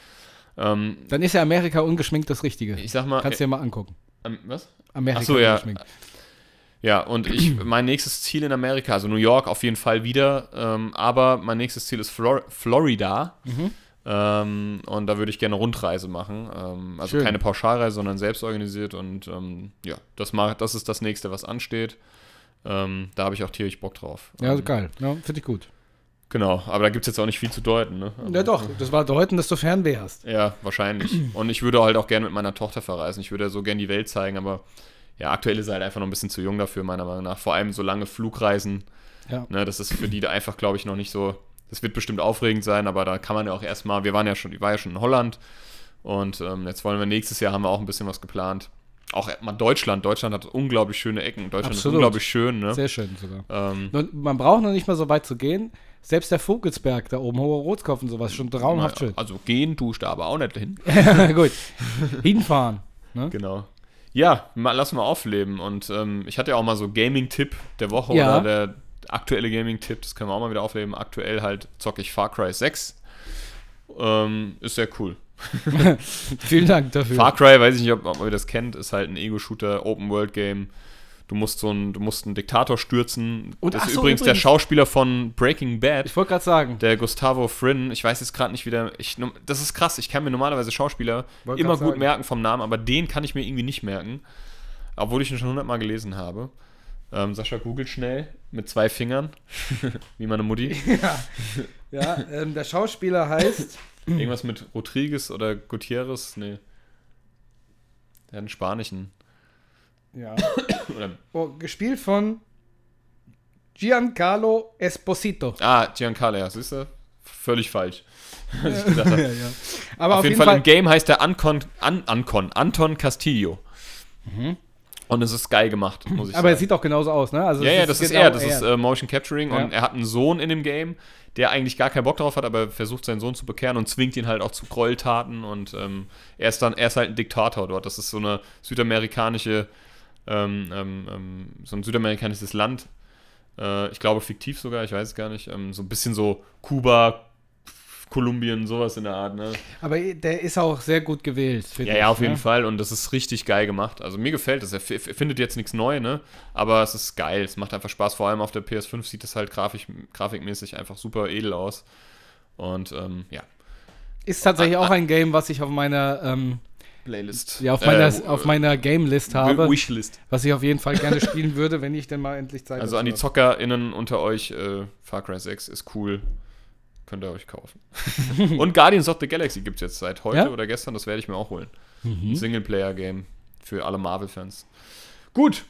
B: ähm,
C: Dann ist ja Amerika ungeschminkt das Richtige.
B: ich sag mal,
C: Kannst du dir mal angucken.
B: äh, ähm, was?
C: Amerika
B: so, ja.
C: ungeschminkt.
B: Ja, und ich, mein nächstes Ziel in Amerika, also New York auf jeden Fall wieder, ähm, aber mein nächstes Ziel ist Flor Florida.
C: Mhm.
B: Ähm, und da würde ich gerne Rundreise machen. Ähm, also
C: Schön.
B: keine Pauschalreise, sondern selbst organisiert. Und ähm, ja, das, mach, das ist das nächste, was ansteht. Ähm, da habe ich auch tierisch Bock drauf.
C: Ja,
B: ähm,
C: geil. Ja, Finde ich gut.
B: Genau, aber da gibt es jetzt auch nicht viel zu deuten. Ne? Aber-
C: Ja, doch. Das war deuten, dass du Fernweh hast.
B: Ja, wahrscheinlich. Und ich würde halt auch gerne mit meiner Tochter verreisen. Ich würde so gerne die Welt zeigen, aber ja, aktuell ist sie halt einfach noch ein bisschen zu jung dafür, meiner Meinung nach. Vor allem so lange Flugreisen.
C: Ja.
B: Ne, das ist für die da einfach, glaube ich, noch nicht so. Das wird bestimmt aufregend sein, aber da kann man ja auch erstmal. Wir waren ja schon, ich war ja schon in Holland und ähm, jetzt wollen wir nächstes Jahr haben wir auch ein bisschen was geplant. Auch mal Deutschland. Deutschland hat unglaublich schöne Ecken. Deutschland
C: Absolut.
B: ist unglaublich schön. Ne?
C: Sehr schön sogar.
B: Ähm,
C: man braucht noch nicht mal so weit zu gehen. Selbst der Vogelsberg da oben, hoher Rotkopf und sowas, schon traumhaft schön.
B: also gehen tust du aber auch nicht hin.
C: Gut. Hinfahren. Ne?
B: Genau. Ja, mal, lass mal aufleben. Und ähm, ich hatte ja auch mal so Gaming-Tipp der Woche
C: Ja.
B: oder der aktuelle Gaming-Tipp, das können wir auch mal wieder aufleben. Aktuell halt zocke ich Far Cry 6. Ähm, ist sehr cool.
C: Vielen Dank dafür.
B: Far Cry, weiß ich nicht, ob, ob ihr das kennt, ist halt ein Ego-Shooter, Open-World-Game. Du musst so einen, du musst einen Diktator stürzen.
C: Und
B: das ist
C: so,
B: übrigens, der
C: übrigens-
B: Schauspieler von Breaking Bad.
C: ich wollte gerade sagen.
B: Der Gustavo Frin, ich weiß jetzt gerade nicht wieder, ich, das ist krass, ich kann mir normalerweise Schauspieler immer gut
C: sagen.
B: merken vom Namen, aber den kann ich mir irgendwie nicht merken. obwohl ich ihn schon hundertmal gelesen habe. Ähm, Sascha googelt schnell mit zwei Fingern, wie meine Mutti.
C: ja, ja ähm, der Schauspieler heißt.
B: Irgendwas mit Rodriguez oder Gutierrez? Nee. Der hat einen spanischen.
C: Ja. Oh, gespielt von Giancarlo Esposito.
B: ah, Giancarlo, ja, siehst du? Völlig falsch.
C: Ja, ja. Aber
B: auf, jeden Fall, im Game heißt der Ancon, An, Ancon, Anton Castillo. Und es ist geil gemacht, muss ich
C: aber er
B: sagen.
C: sieht auch genauso aus, ne? Also
B: ja, ja, das ist
C: genau
B: er, das ist äh, Motion Capturing und
C: Ja.
B: er hat einen Sohn in dem Game, der eigentlich gar keinen Bock drauf hat, aber versucht seinen Sohn zu bekehren und zwingt ihn halt auch zu Gräueltaten und ähm, er ist dann, er ist halt ein Diktator dort. Das ist so eine südamerikanische, ähm, ähm, ähm, so ein südamerikanisches Land. Äh, ich glaube fiktiv sogar, ich weiß es gar nicht. Ähm, so ein bisschen so Kuba, Kolumbien, sowas in der Art, ne?
C: aber der ist auch sehr gut gewählt.
B: Ja,
C: ich,
B: ja, auf jeden
C: ne?
B: Fall. Und das ist richtig geil gemacht. Also mir gefällt es. Er findet jetzt nichts Neues, ne? Aber es ist geil. Es macht einfach Spaß. Vor allem auf der PS5 sieht es halt grafisch, grafikmäßig einfach super edel aus. Und ähm, ja.
C: Ist tatsächlich auch ein Game, was ich auf meiner, ähm,
B: Playlist.
C: ja, auf meiner,
B: Äh,
C: auf meiner Game-List habe,
B: Wishlist.
C: was ich auf jeden Fall gerne spielen würde, wenn ich denn mal endlich Zeit
B: Also an die ZockerInnen unter euch, äh, Far Cry 6 ist cool. Könnt ihr euch kaufen. Und Guardians of the Galaxy gibt es jetzt seit heute
C: Ja?
B: oder gestern. Das werde ich mir auch holen.
C: habe. Mhm.
B: Singleplayer-Game für alle Marvel-Fans. Gut.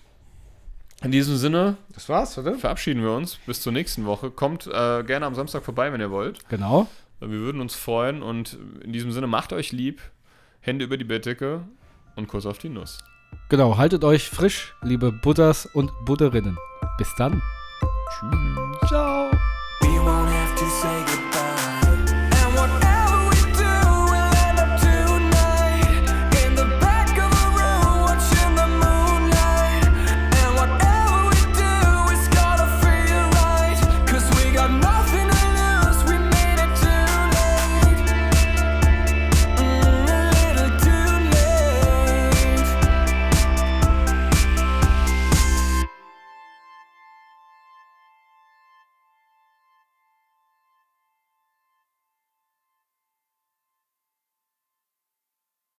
B: In diesem Sinne
C: Das war's, oder?
B: verabschieden wir uns bis zur nächsten Woche. Kommt äh, gerne am Samstag vorbei, wenn ihr wollt.
C: Genau.
B: Wir würden uns freuen und in diesem Sinne macht euch lieb, Hände über die Bettdecke und Kuss auf die Nuss.
C: Genau, haltet euch frisch, liebe Buddhas und Buddherinnen. Bis dann.
B: Tschüss.
C: Ciao.